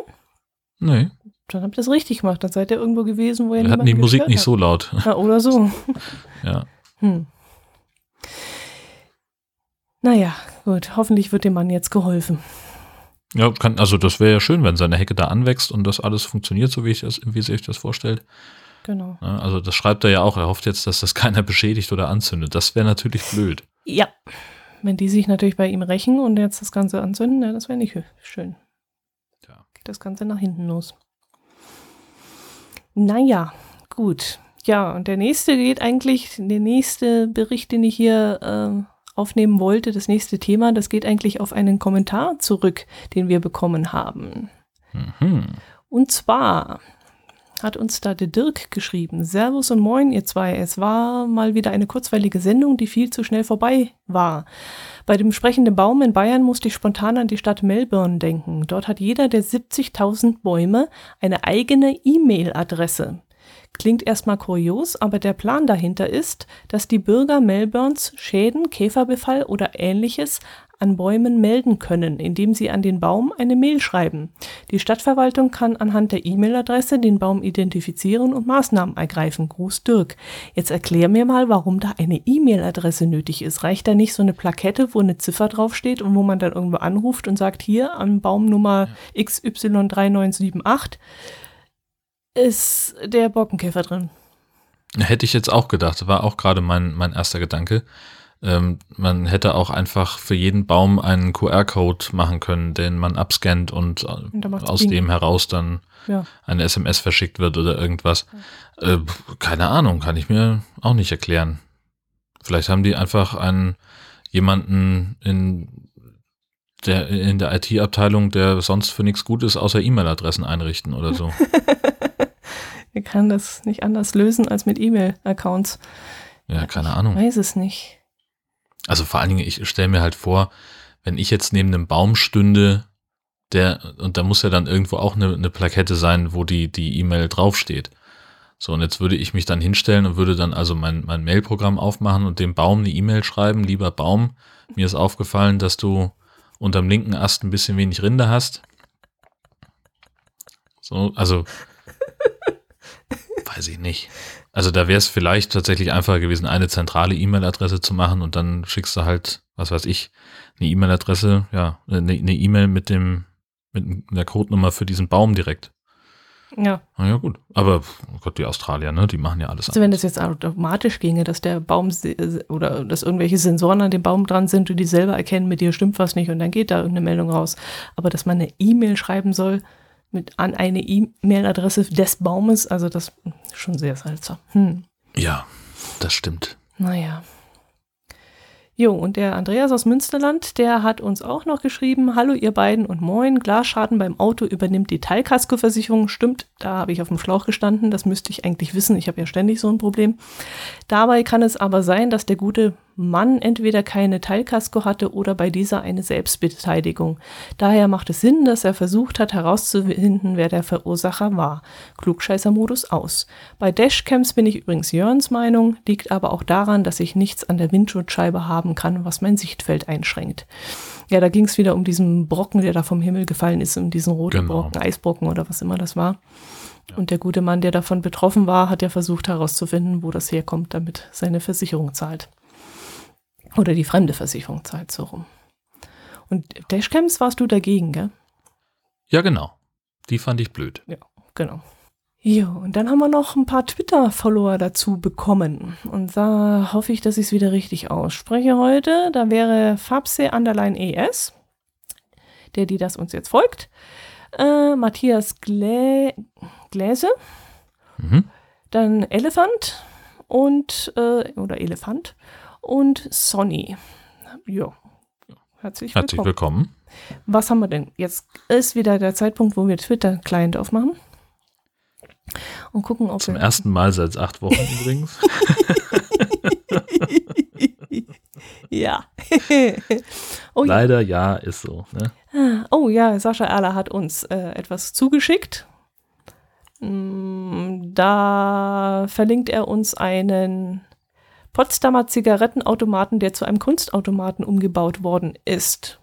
Nee. Dann habt ihr das richtig gemacht. Dann seid ihr irgendwo gewesen, wo ihr Wir hatten die Musik nicht so laut. Ja, oder so. ja. Hm. Naja, gut. Hoffentlich wird dem Mann jetzt geholfen. Ja, kann, also das wäre ja schön, wenn seine Hecke da anwächst und das alles funktioniert, so wie, ich das, wie sich das vorstellt. Genau. Also das schreibt er ja auch. Er hofft jetzt, dass das keiner beschädigt oder anzündet. Das wäre natürlich blöd. Ja. Wenn die sich natürlich bei ihm rächen und jetzt das Ganze anzünden, ja, das wäre nicht schön das Ganze nach hinten los. Naja, gut. Ja, und der nächste geht eigentlich, der nächste Bericht, den ich hier äh, aufnehmen wollte, das nächste Thema, das geht eigentlich auf einen Kommentar zurück, den wir bekommen haben. Mhm. Und zwar hat uns da der Dirk geschrieben. Servus und moin, ihr zwei. Es war mal wieder eine kurzweilige Sendung, die viel zu schnell vorbei war. Bei dem sprechenden Baum in Bayern musste ich spontan an die Stadt Melbourne denken. Dort hat jeder der 70.000 Bäume eine eigene E-Mail-Adresse. Klingt erstmal kurios, aber der Plan dahinter ist, dass die Bürger Melbournes Schäden, Käferbefall oder ähnliches an Bäumen melden können, indem sie an den Baum eine Mail schreiben. Die Stadtverwaltung kann anhand der E-Mail-Adresse den Baum identifizieren und Maßnahmen ergreifen. Gruß Dirk. Jetzt erklär mir mal, warum da eine E-Mail-Adresse nötig ist. Reicht da nicht so eine Plakette, wo eine Ziffer draufsteht und wo man dann irgendwo anruft und sagt, hier am Baumnummer XY3978 ist der Borkenkäfer drin? Hätte ich jetzt auch gedacht, war auch gerade mein, mein erster Gedanke. Ähm, man hätte auch einfach für jeden Baum einen QR-Code machen können, den man abscannt und, und aus Ding. dem heraus dann ja. eine SMS verschickt wird oder irgendwas. Ja. Äh, keine Ahnung, kann ich mir auch nicht erklären. Vielleicht haben die einfach einen jemanden in der in der IT-Abteilung, der sonst für nichts gut ist, außer E-Mail-Adressen einrichten oder so. Er kann das nicht anders lösen als mit E-Mail-Accounts. Ja, keine Ahnung. Ich weiß es nicht. Also vor allen Dingen, ich stelle mir halt vor, wenn ich jetzt neben einem Baum stünde, der, und da muss ja dann irgendwo auch eine, eine Plakette sein, wo die, die E-Mail draufsteht. So, und jetzt würde ich mich dann hinstellen und würde dann also mein, mein Mailprogramm aufmachen und dem Baum eine E-Mail schreiben. Lieber Baum, mir ist aufgefallen, dass du unterm linken Ast ein bisschen wenig Rinde hast. So, also weiß ich nicht. Also da wäre es vielleicht tatsächlich einfacher gewesen, eine zentrale E-Mail-Adresse zu machen und dann schickst du halt, was weiß ich, eine E-Mail-Adresse, ja, eine E-Mail mit dem, mit der Codenummer für diesen Baum direkt. Ja. Na ja, gut. Aber oh Gott, die Australier, ne, die machen ja alles. Also, wenn das jetzt automatisch ginge, dass der Baum oder dass irgendwelche Sensoren an dem Baum dran sind und die selber erkennen, mit dir stimmt was nicht und dann geht da irgendeine Meldung raus. Aber dass man eine E-Mail schreiben soll, mit an eine E-Mail-Adresse des Baumes. Also das ist schon sehr seltsam. Hm. Ja, das stimmt. Naja. Jo, und der Andreas aus Münsterland, der hat uns auch noch geschrieben, hallo ihr beiden und moin, Glasschaden beim Auto übernimmt die Teilkaskoversicherung. Stimmt, da habe ich auf dem Schlauch gestanden, das müsste ich eigentlich wissen, ich habe ja ständig so ein Problem. Dabei kann es aber sein, dass der gute Mann entweder keine Teilkasko hatte oder bei dieser eine Selbstbeteiligung. Daher macht es Sinn, dass er versucht hat herauszufinden, wer der Verursacher war. Klugscheißer-Modus aus. Bei Dashcams bin ich übrigens Jörns Meinung, liegt aber auch daran, dass ich nichts an der Windschutzscheibe haben kann, was mein Sichtfeld einschränkt. Ja, da ging es wieder um diesen Brocken, der da vom Himmel gefallen ist, um diesen roten Genau. Brocken, Eisbrocken oder was immer das war. Und der gute Mann, der davon betroffen war, hat ja versucht herauszufinden, wo das herkommt, damit seine Versicherung zahlt. Oder die fremde Versicherung zahlt so rum. Und Dashcams warst du dagegen, gell? Ja, genau. Die fand ich blöd. Genau. Ja, und dann haben wir noch ein paar Twitter-Follower dazu bekommen. Und da hoffe ich, dass ich es wieder richtig ausspreche heute. Da wäre Fabse Underline ES, der, die das uns jetzt folgt. Äh, Matthias Glä Gläse, Mhm. dann Elephant und, äh, oder Elefant und Sonny. Ja, herzlich willkommen. Herzlich willkommen. Was haben wir denn? Jetzt ist wieder der Zeitpunkt, wo wir Twitter-Client aufmachen. Und gucken, ob Zum wir. ersten Mal seit acht Wochen übrigens. ja. oh. Leider ja, ist so. Ne? oh ja, Sascha Erler hat uns äh, etwas zugeschickt. Mm, Da verlinkt er uns einen Potsdamer Zigarettenautomaten, der zu einem Kunstautomaten umgebaut worden ist.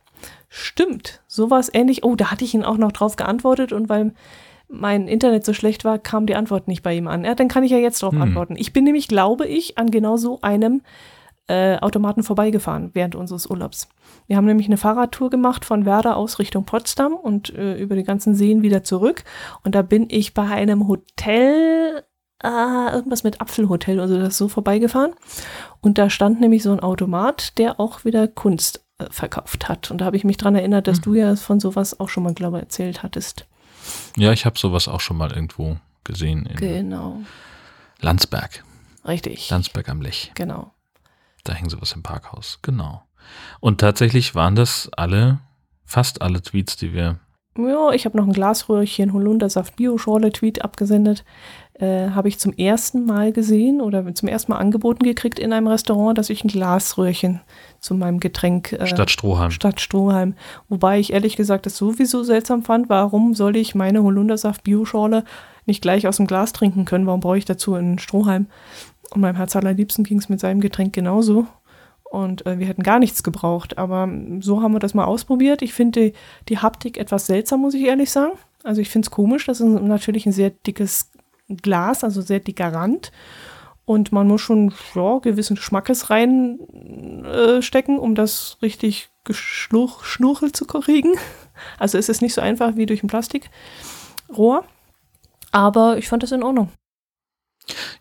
Stimmt, sowas ähnlich. Oh, da hatte ich ihn auch noch drauf geantwortet und weil mein Internet so schlecht war, kam die Antwort nicht bei ihm an. Ja, dann kann ich ja jetzt darauf Hm. antworten. Ich bin nämlich, glaube ich, an genau so einem äh, Automaten vorbeigefahren während unseres Urlaubs. Wir haben nämlich eine Fahrradtour gemacht von Werder aus Richtung Potsdam und äh, über die ganzen Seen wieder zurück. Und da bin ich bei einem Hotel, äh, irgendwas mit Apfelhotel, also das so vorbeigefahren. Und da stand nämlich so ein Automat, der auch wieder Kunst äh, verkauft hat. Und da habe ich mich dran erinnert, dass Mhm. du ja von sowas auch schon mal, glaube ich, erzählt hattest. Ja, ich habe sowas auch schon mal irgendwo gesehen in Genau. Landsberg. Richtig. Landsberg am Lech. Genau. Da hing sowas im Parkhaus. Genau. Und tatsächlich waren das alle, fast alle Tweets, die wir. Ja, ich habe noch ein Glasröhrchen Holundersaft Bioschorle Tweet abgesendet. Äh, habe ich zum ersten Mal gesehen oder zum ersten Mal angeboten gekriegt in einem Restaurant, dass ich ein Glasröhrchen zu meinem Getränk äh, Stadt Strohhalm. statt Strohhalm. Wobei ich ehrlich gesagt das sowieso seltsam fand. Warum soll ich meine Holundersaft Bioschorle nicht gleich aus dem Glas trinken können? Warum brauche ich dazu einen Strohhalm? Und meinem Herz allerliebsten ging es mit seinem Getränk genauso. Und äh, wir hätten gar nichts gebraucht. Aber mm, so haben wir das mal ausprobiert. Ich finde die, die Haptik etwas seltsam, muss ich ehrlich sagen. Also ich finde es komisch. Das ist natürlich ein sehr dickes Glas, also sehr dicker Rand. Und man muss schon ja, gewissen Schmackes reinstecken, äh, um das richtig geschluch, schnurchelt zu kriegen. Also es ist nicht so einfach wie durch ein Plastikrohr. Aber ich fand das in Ordnung.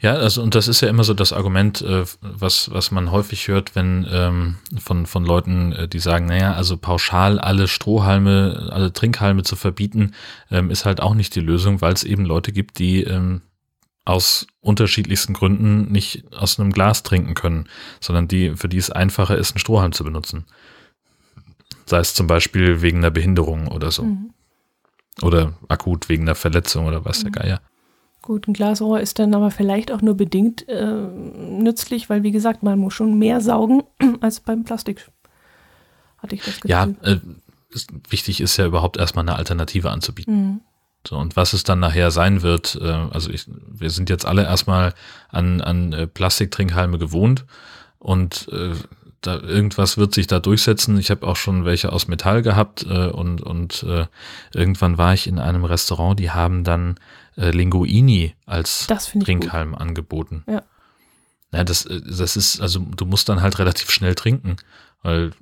Ja, also und das ist ja immer so das Argument, äh, was, was man häufig hört, wenn ähm, von, von Leuten, äh, die sagen, naja, also pauschal alle Strohhalme, alle Trinkhalme zu verbieten, ähm, ist halt auch nicht die Lösung, weil es eben Leute gibt, die ähm, aus unterschiedlichsten Gründen nicht aus einem Glas trinken können, sondern die, für die es einfacher ist, einen Strohhalm zu benutzen. Sei es zum Beispiel wegen einer Behinderung oder so. Mhm. Oder akut wegen einer Verletzung oder was der Mhm. Geier. Gut, ein Glasrohr ist dann aber vielleicht auch nur bedingt äh, nützlich, weil wie gesagt, man muss schon mehr saugen als beim Plastik. Hatte ich das Gefühl. Ja, äh, ist, wichtig ist ja überhaupt erstmal eine Alternative anzubieten. Mhm. So, und was es dann nachher sein wird, äh, also ich, wir sind jetzt alle erstmal an, an äh, Plastiktrinkhalme gewohnt und äh, da irgendwas wird sich da durchsetzen. Ich habe auch schon welche aus Metall gehabt äh, und, und äh, irgendwann war ich in einem Restaurant, die haben dann äh, Linguini als ich gut. Trinkhalm angeboten. Ja. Ja, das, äh, das ist, also du musst dann halt relativ schnell trinken, weil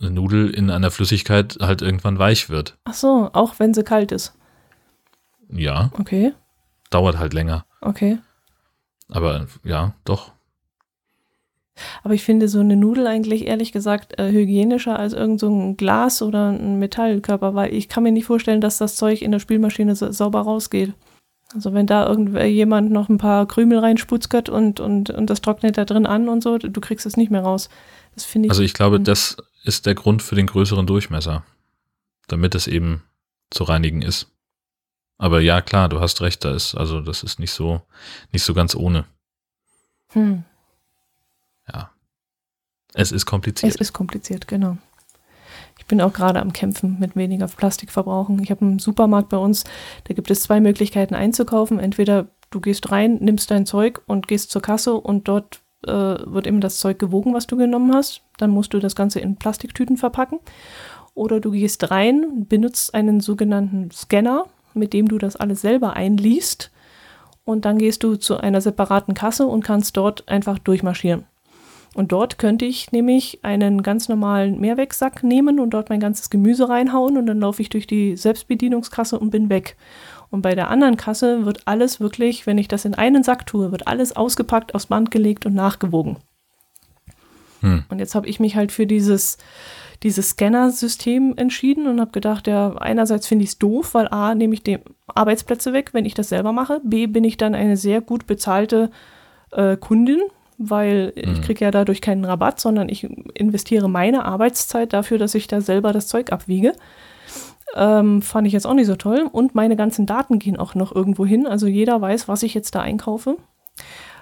eine Nudel in einer Flüssigkeit halt irgendwann weich wird. Ach so, auch wenn sie kalt ist. Ja, Okay, dauert halt länger. okay. Aber ja, doch. Aber ich finde so eine Nudel eigentlich ehrlich gesagt äh, hygienischer als irgend so ein Glas oder ein Metallkörper, weil ich kann mir nicht vorstellen, dass das Zeug in der Spülmaschine sa sauber rausgeht. Also wenn da irgendjemand noch ein paar Krümel reinsputzert und, und, und das trocknet da drin an und so, du kriegst es nicht mehr raus. Das finde ich. Also ich glaube, das ist der Grund für den größeren Durchmesser, damit es eben zu reinigen ist. Aber ja, klar, du hast recht, da ist, also das ist nicht so, nicht so ganz ohne. hm. Ja. Es ist kompliziert. Es ist kompliziert, genau. Ich bin auch gerade am Kämpfen mit weniger Plastikverbrauchen. Ich habe einen Supermarkt bei uns, da gibt es zwei Möglichkeiten einzukaufen. Entweder du gehst rein, nimmst dein Zeug und gehst zur Kasse und dort äh, wird eben das Zeug gewogen, was du genommen hast. Dann musst du das Ganze in Plastiktüten verpacken. Oder du gehst rein, benutzt einen sogenannten Scanner, mit dem du das alles selber einliest. Und dann gehst du zu einer separaten Kasse und kannst dort einfach durchmarschieren. Und dort könnte ich nämlich einen ganz normalen Mehrwegsack nehmen und dort mein ganzes Gemüse reinhauen und dann laufe ich durch die Selbstbedienungskasse und bin weg. Und bei der anderen Kasse wird alles wirklich, wenn ich das in einen Sack tue, wird alles ausgepackt, aufs Band gelegt und nachgewogen. Hm. Und jetzt habe ich mich halt für dieses, dieses Scanner-System entschieden und habe gedacht, ja, einerseits finde ich es doof, weil A, nehme ich die Arbeitsplätze weg, wenn ich das selber mache. B, bin ich dann eine sehr gut bezahlte äh, Kundin, weil ich Mhm. kriege ja dadurch keinen Rabatt, sondern ich investiere meine Arbeitszeit dafür, dass ich da selber das Zeug abwiege. Ähm, fand ich jetzt auch nicht so toll. Und meine ganzen Daten gehen auch noch irgendwo hin. Also jeder weiß, was ich jetzt da einkaufe.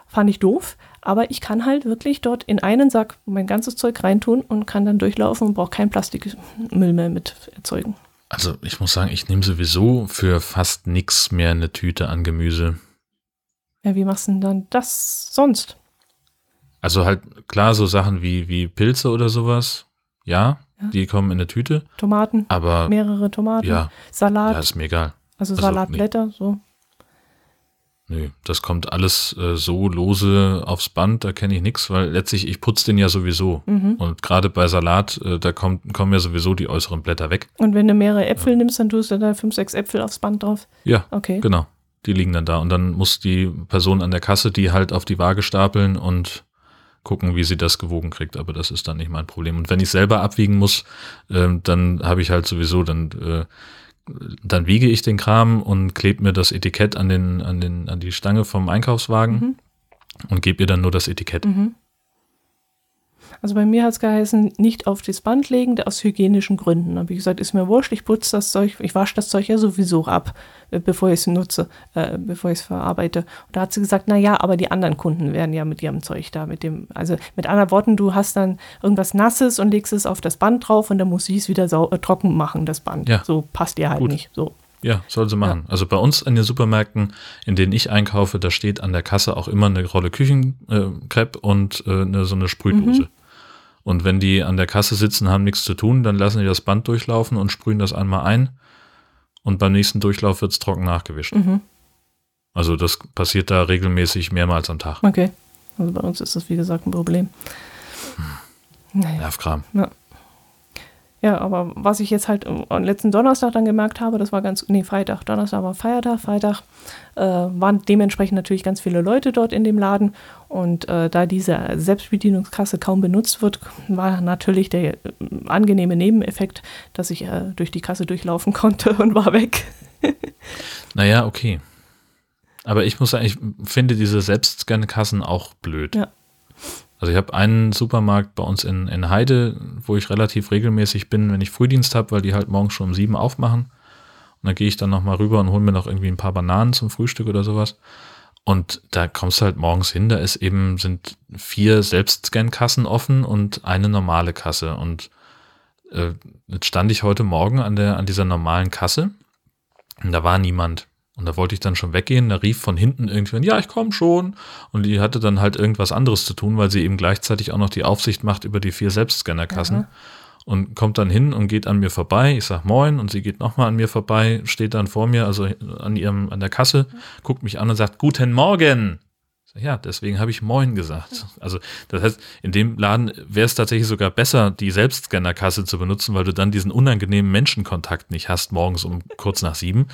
Fand ich doof. Aber ich kann halt wirklich dort in einen Sack mein ganzes Zeug reintun und kann dann durchlaufen und brauche keinen Plastikmüll mehr mit erzeugen. Also ich muss sagen, ich nehme sowieso für fast nichts mehr eine Tüte an Gemüse. Ja, wie machst du denn dann das sonst? Also halt klar so Sachen wie, wie Pilze oder sowas. Ja, Ja. die kommen in eine Tüte. Tomaten, Aber mehrere Tomaten, ja, Salat, ja, ist mir egal. also also, Salatblätter, so. Nö, das kommt alles äh, so lose aufs Band, da kenne ich nichts, weil letztlich, ich putze den ja sowieso. Mhm. Und gerade bei Salat, äh, da kommt, kommen ja sowieso die äußeren Blätter weg. Und wenn du mehrere Äpfel nimmst, dann tust du da fünf, sechs Äpfel aufs Band drauf. Ja, Okay. genau. Die liegen dann da. Und dann muss die Person an der Kasse die halt auf die Waage stapeln und gucken, wie sie das gewogen kriegt. Aber das ist dann nicht mein Problem. Und wenn ich selber abwiegen muss, ähm, dann habe ich halt sowieso, dann, äh, dann wiege ich den Kram und klebe mir das Etikett an, den, an, den, an die Stange vom Einkaufswagen Mhm. und gebe ihr dann nur das Etikett. Mhm. Also bei mir hat es geheißen, nicht auf das Band legen, aus hygienischen Gründen. Da habe ich gesagt, ist mir wurscht, ich putze das Zeug, ich wasche das Zeug ja sowieso ab, äh, bevor ich es nutze, äh, bevor ich es verarbeite. Und da hat sie gesagt, na ja, aber die anderen Kunden werden ja mit ihrem Zeug da, mit dem, also mit anderen Worten, du hast dann irgendwas Nasses und legst es auf das Band drauf und dann muss ich es wieder sau äh, trocken machen, das Band. Ja. So passt dir halt Gut. nicht. So. Ja, soll sie machen. Also bei uns in den Supermärkten, in denen ich einkaufe, da steht an der Kasse auch immer eine Rolle Küchenkrepp und äh, eine, so eine Sprühdose. Mhm. Und wenn die an der Kasse sitzen, haben nichts zu tun, dann lassen die das Band durchlaufen und sprühen das einmal ein. Und beim nächsten Durchlauf wird's trocken nachgewischt. Mhm. Also das passiert da regelmäßig mehrmals am Tag. Okay. Also bei uns ist das, wie gesagt, ein Problem. Naja. Nervkram. Ja, aber was ich jetzt halt am letzten Donnerstag dann gemerkt habe, das war ganz, nee, Freitag, Donnerstag war Feiertag, Freitag, äh, waren dementsprechend natürlich ganz viele Leute dort in dem Laden und äh, da diese Selbstbedienungskasse kaum benutzt wird, war natürlich der äh, angenehme Nebeneffekt, dass ich äh, durch die Kasse durchlaufen konnte und war weg. Naja, okay. Aber ich muss sagen, ich finde diese Selbstscan-Kassen auch blöd. Ja. Also ich habe einen Supermarkt bei uns in, in Heide, wo ich relativ regelmäßig bin, wenn ich Frühdienst habe, weil die halt morgens schon um sieben aufmachen. Und dann gehe ich dann nochmal rüber und hole mir noch irgendwie ein paar Bananen zum Frühstück oder sowas. Und da kommst du halt morgens hin, da ist eben, sind vier Selbstscan-Kassen offen und eine normale Kasse. Und äh, jetzt stand ich heute Morgen an, der, an dieser normalen Kasse und da war niemand. Und da wollte ich dann schon weggehen. Da rief von hinten irgendwann, ja, ich komme schon. Und die hatte dann halt irgendwas anderes zu tun, weil sie eben gleichzeitig auch noch die Aufsicht macht über die vier Selbstscannerkassen. Aha. Und kommt dann hin und geht an mir vorbei. Ich sag Moin und sie geht nochmal an mir vorbei, steht dann vor mir, also an ihrem, an der Kasse, guckt mich an und sagt, Guten Morgen. Ja, deswegen habe ich Moin gesagt. Also das heißt, in dem Laden wäre es tatsächlich sogar besser, die Selbstscannerkasse zu benutzen, weil du dann diesen unangenehmen Menschenkontakt nicht hast, morgens um kurz nach sieben.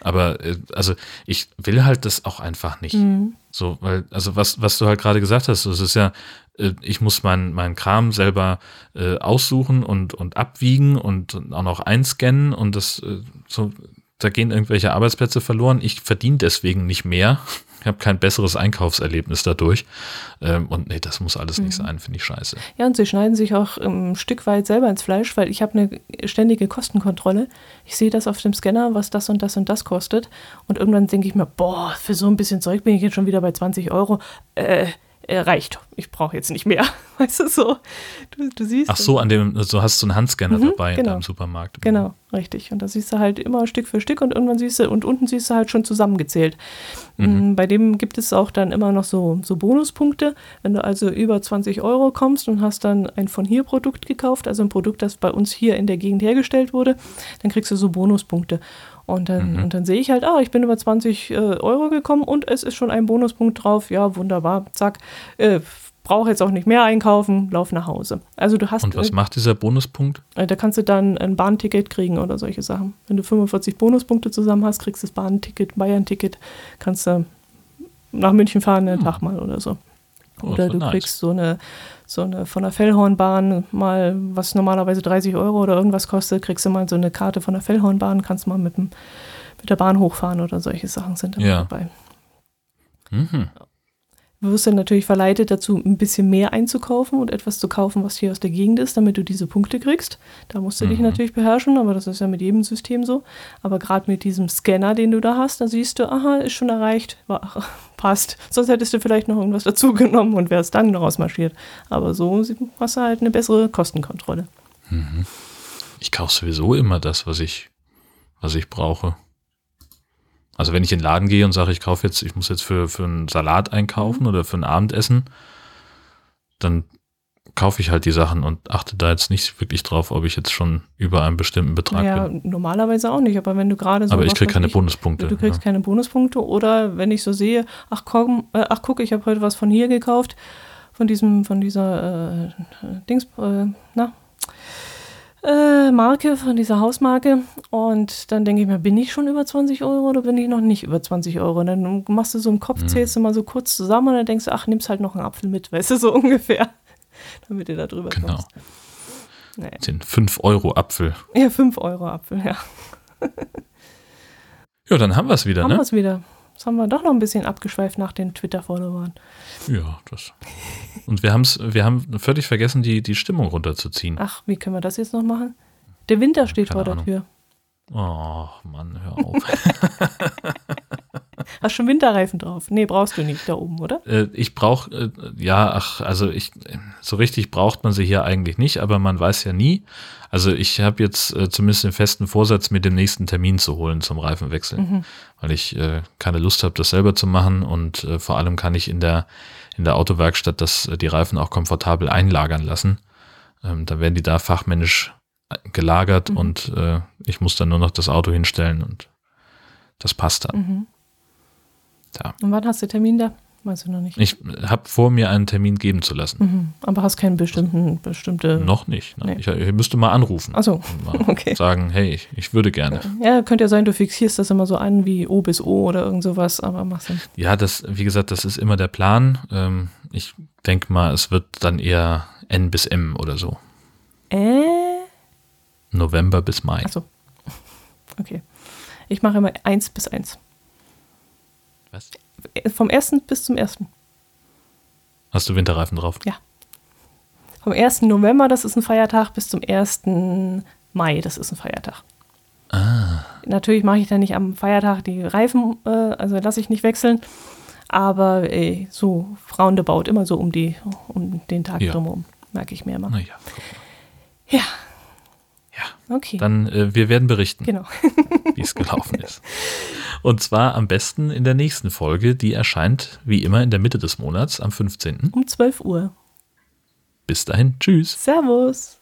Aber äh, also ich will halt das auch einfach nicht. Mhm. So, weil, also was, was du halt gerade gesagt hast, es ist ja, äh, ich muss meinen mein Kram selber äh, aussuchen und, und abwiegen und auch noch einscannen und das äh, so, da gehen irgendwelche Arbeitsplätze verloren. Ich verdiene deswegen nicht mehr. habe kein besseres Einkaufserlebnis dadurch. Ähm, und nee, das muss alles nicht sein, finde ich scheiße. Ja, und sie schneiden sich auch ähm, ein Stück weit selber ins Fleisch, weil ich habe eine ständige Kostenkontrolle. Ich sehe das auf dem Scanner, was das und das und das kostet. Und irgendwann denke ich mir, boah, für so ein bisschen Zeug bin ich jetzt schon wieder bei 20 Euro. Äh, äh, reicht. Ich brauche jetzt nicht mehr. Weißt du so? Du, du siehst. Ach so, an dem, du hast so einen Handscanner Mhm, dabei in genau. deinem Supermarkt. Genau, richtig. Und da siehst du halt immer Stück für Stück und irgendwann siehst du, und unten siehst du halt schon zusammengezählt. Mm, Bei dem gibt es auch dann immer noch so, so Bonuspunkte. Wenn du also über 20 Euro kommst und hast dann ein von hier Produkt gekauft, also ein Produkt, das bei uns hier in der Gegend hergestellt wurde, dann kriegst du so Bonuspunkte. Und dann, und dann sehe ich halt, ah, ich bin über 20 äh, Euro gekommen und es ist schon ein Bonuspunkt drauf. Ja, wunderbar. Zack. Äh, Brauche jetzt auch nicht mehr einkaufen, lauf nach Hause. Also du hast Und was äh, macht dieser Bonuspunkt? äh, Da kannst du dann ein Bahnticket kriegen oder solche Sachen. Wenn du 45 Bonuspunkte zusammen hast, kriegst du das Bahnticket, Bayern-Ticket, kannst du nach München fahren einen Tag mal oder so. Oh, Oder so du nice. kriegst so eine, so eine von der Fellhornbahn mal, was normalerweise 30 Euro oder irgendwas kostet, kriegst du mal so eine Karte von der Fellhornbahn, kannst mal mit, dem, mit der Bahn hochfahren oder solche Sachen sind dann Ja. dabei. Mhm. Wirst dann natürlich verleitet dazu, ein bisschen mehr einzukaufen und etwas zu kaufen, was hier aus der Gegend ist, damit du diese Punkte kriegst. Da musst du dich Mhm. natürlich beherrschen, aber das ist ja mit jedem System so. Aber gerade mit diesem Scanner, den du da hast, da siehst du, aha, ist schon erreicht, war, passt. Sonst hättest du vielleicht noch irgendwas dazu genommen und wärst dann rausmarschiert. Aber so hast du halt eine bessere Kostenkontrolle. Ich kaufe sowieso immer das, was ich, was ich brauche. Also wenn ich in den Laden gehe und sage, ich kaufe jetzt, ich muss jetzt für, für einen Salat einkaufen oder für ein Abendessen, dann kaufe ich halt die Sachen und achte da jetzt nicht wirklich drauf, ob ich jetzt schon über einen bestimmten Betrag Ja, bin. normalerweise auch nicht, aber wenn du gerade so. Aber ich kriege keine Bonuspunkte. Du kriegst keine Bonuspunkte oder wenn ich so sehe, ach komm, äh, ach guck, ich habe heute was von hier gekauft, von diesem, von dieser äh, Dings, äh, na, äh, Marke, von dieser Hausmarke. Und dann denke ich mir, bin ich schon über 20 Euro oder bin ich noch nicht über 20 Euro? Und dann machst du so im Kopf, zählst du mal so kurz zusammen und dann denkst du, ach, nimmst halt noch einen Apfel mit, weißt du, so ungefähr. Damit du da drüber Genau. kommst. Naja. Den 5 Euro Apfel. Ja, 5 Euro Apfel, ja. Ja, dann haben wir es wieder, Haben wir ne? es wieder. Das haben wir doch noch ein bisschen abgeschweift nach den Twitter-Followern. Ja, das. Und wir, haben's, wir haben völlig vergessen, die, die Stimmung runterzuziehen. Ach, wie können wir das jetzt noch machen? Der Winter steht keine vor der. Tür. Oh, Mann, hör auf. Hast schon Winterreifen drauf? Nee, brauchst du nicht da oben, oder? Äh, ich brauche, äh, ja, ach, also ich, so richtig braucht man sie hier eigentlich nicht, aber man weiß ja nie. Also ich habe jetzt äh, zumindest den festen Vorsatz, mir den nächsten Termin zu holen zum Reifenwechseln, weil ich äh, keine Lust habe, das selber zu machen und äh, vor allem kann ich in der, in der Autowerkstatt das, äh, die Reifen auch komfortabel einlagern lassen. Ähm, dann werden die da fachmännisch äh, gelagert und äh, ich muss dann nur noch das Auto hinstellen und das passt dann. Ja. Und wann hast du Termin da? Weißt du noch nicht. Ich habe vor, mir einen Termin geben zu lassen. Mhm. Aber hast keinen bestimmten, bestimmte. Noch nicht. Nein. Nee. Ich, ich müsste mal anrufen. Ach so, und mal okay. Sagen, hey, ich, ich würde gerne. Ja, könnte ja sein, du fixierst das immer so an wie O bis O oder irgend sowas, aber machst du. Ja, das, wie gesagt, das ist immer der Plan. Ähm, ich denke mal, es wird dann eher N bis M oder so. Äh? November bis Mai. Achso. Okay. Ich mache immer 1 bis 1. Was? Vom 1. bis zum 1. Hast du Winterreifen drauf? Ja. Vom 1. November, das ist ein Feiertag, bis zum 1. Mai, das ist ein Feiertag. Ah, Natürlich mache ich dann nicht am Feiertag die Reifen, äh, also lasse ich nicht wechseln. Aber äh, so roundabout, immer so um, die, um den Tag Ja. drumherum, merke ich mir immer. mal. Ja, Ja, okay. dann äh, wir werden berichten, genau. wie es gelaufen ist. Und zwar am besten in der nächsten Folge, die erscheint wie immer in der Mitte des Monats am 15. Um 12 Uhr. Bis dahin, tschüss. Servus.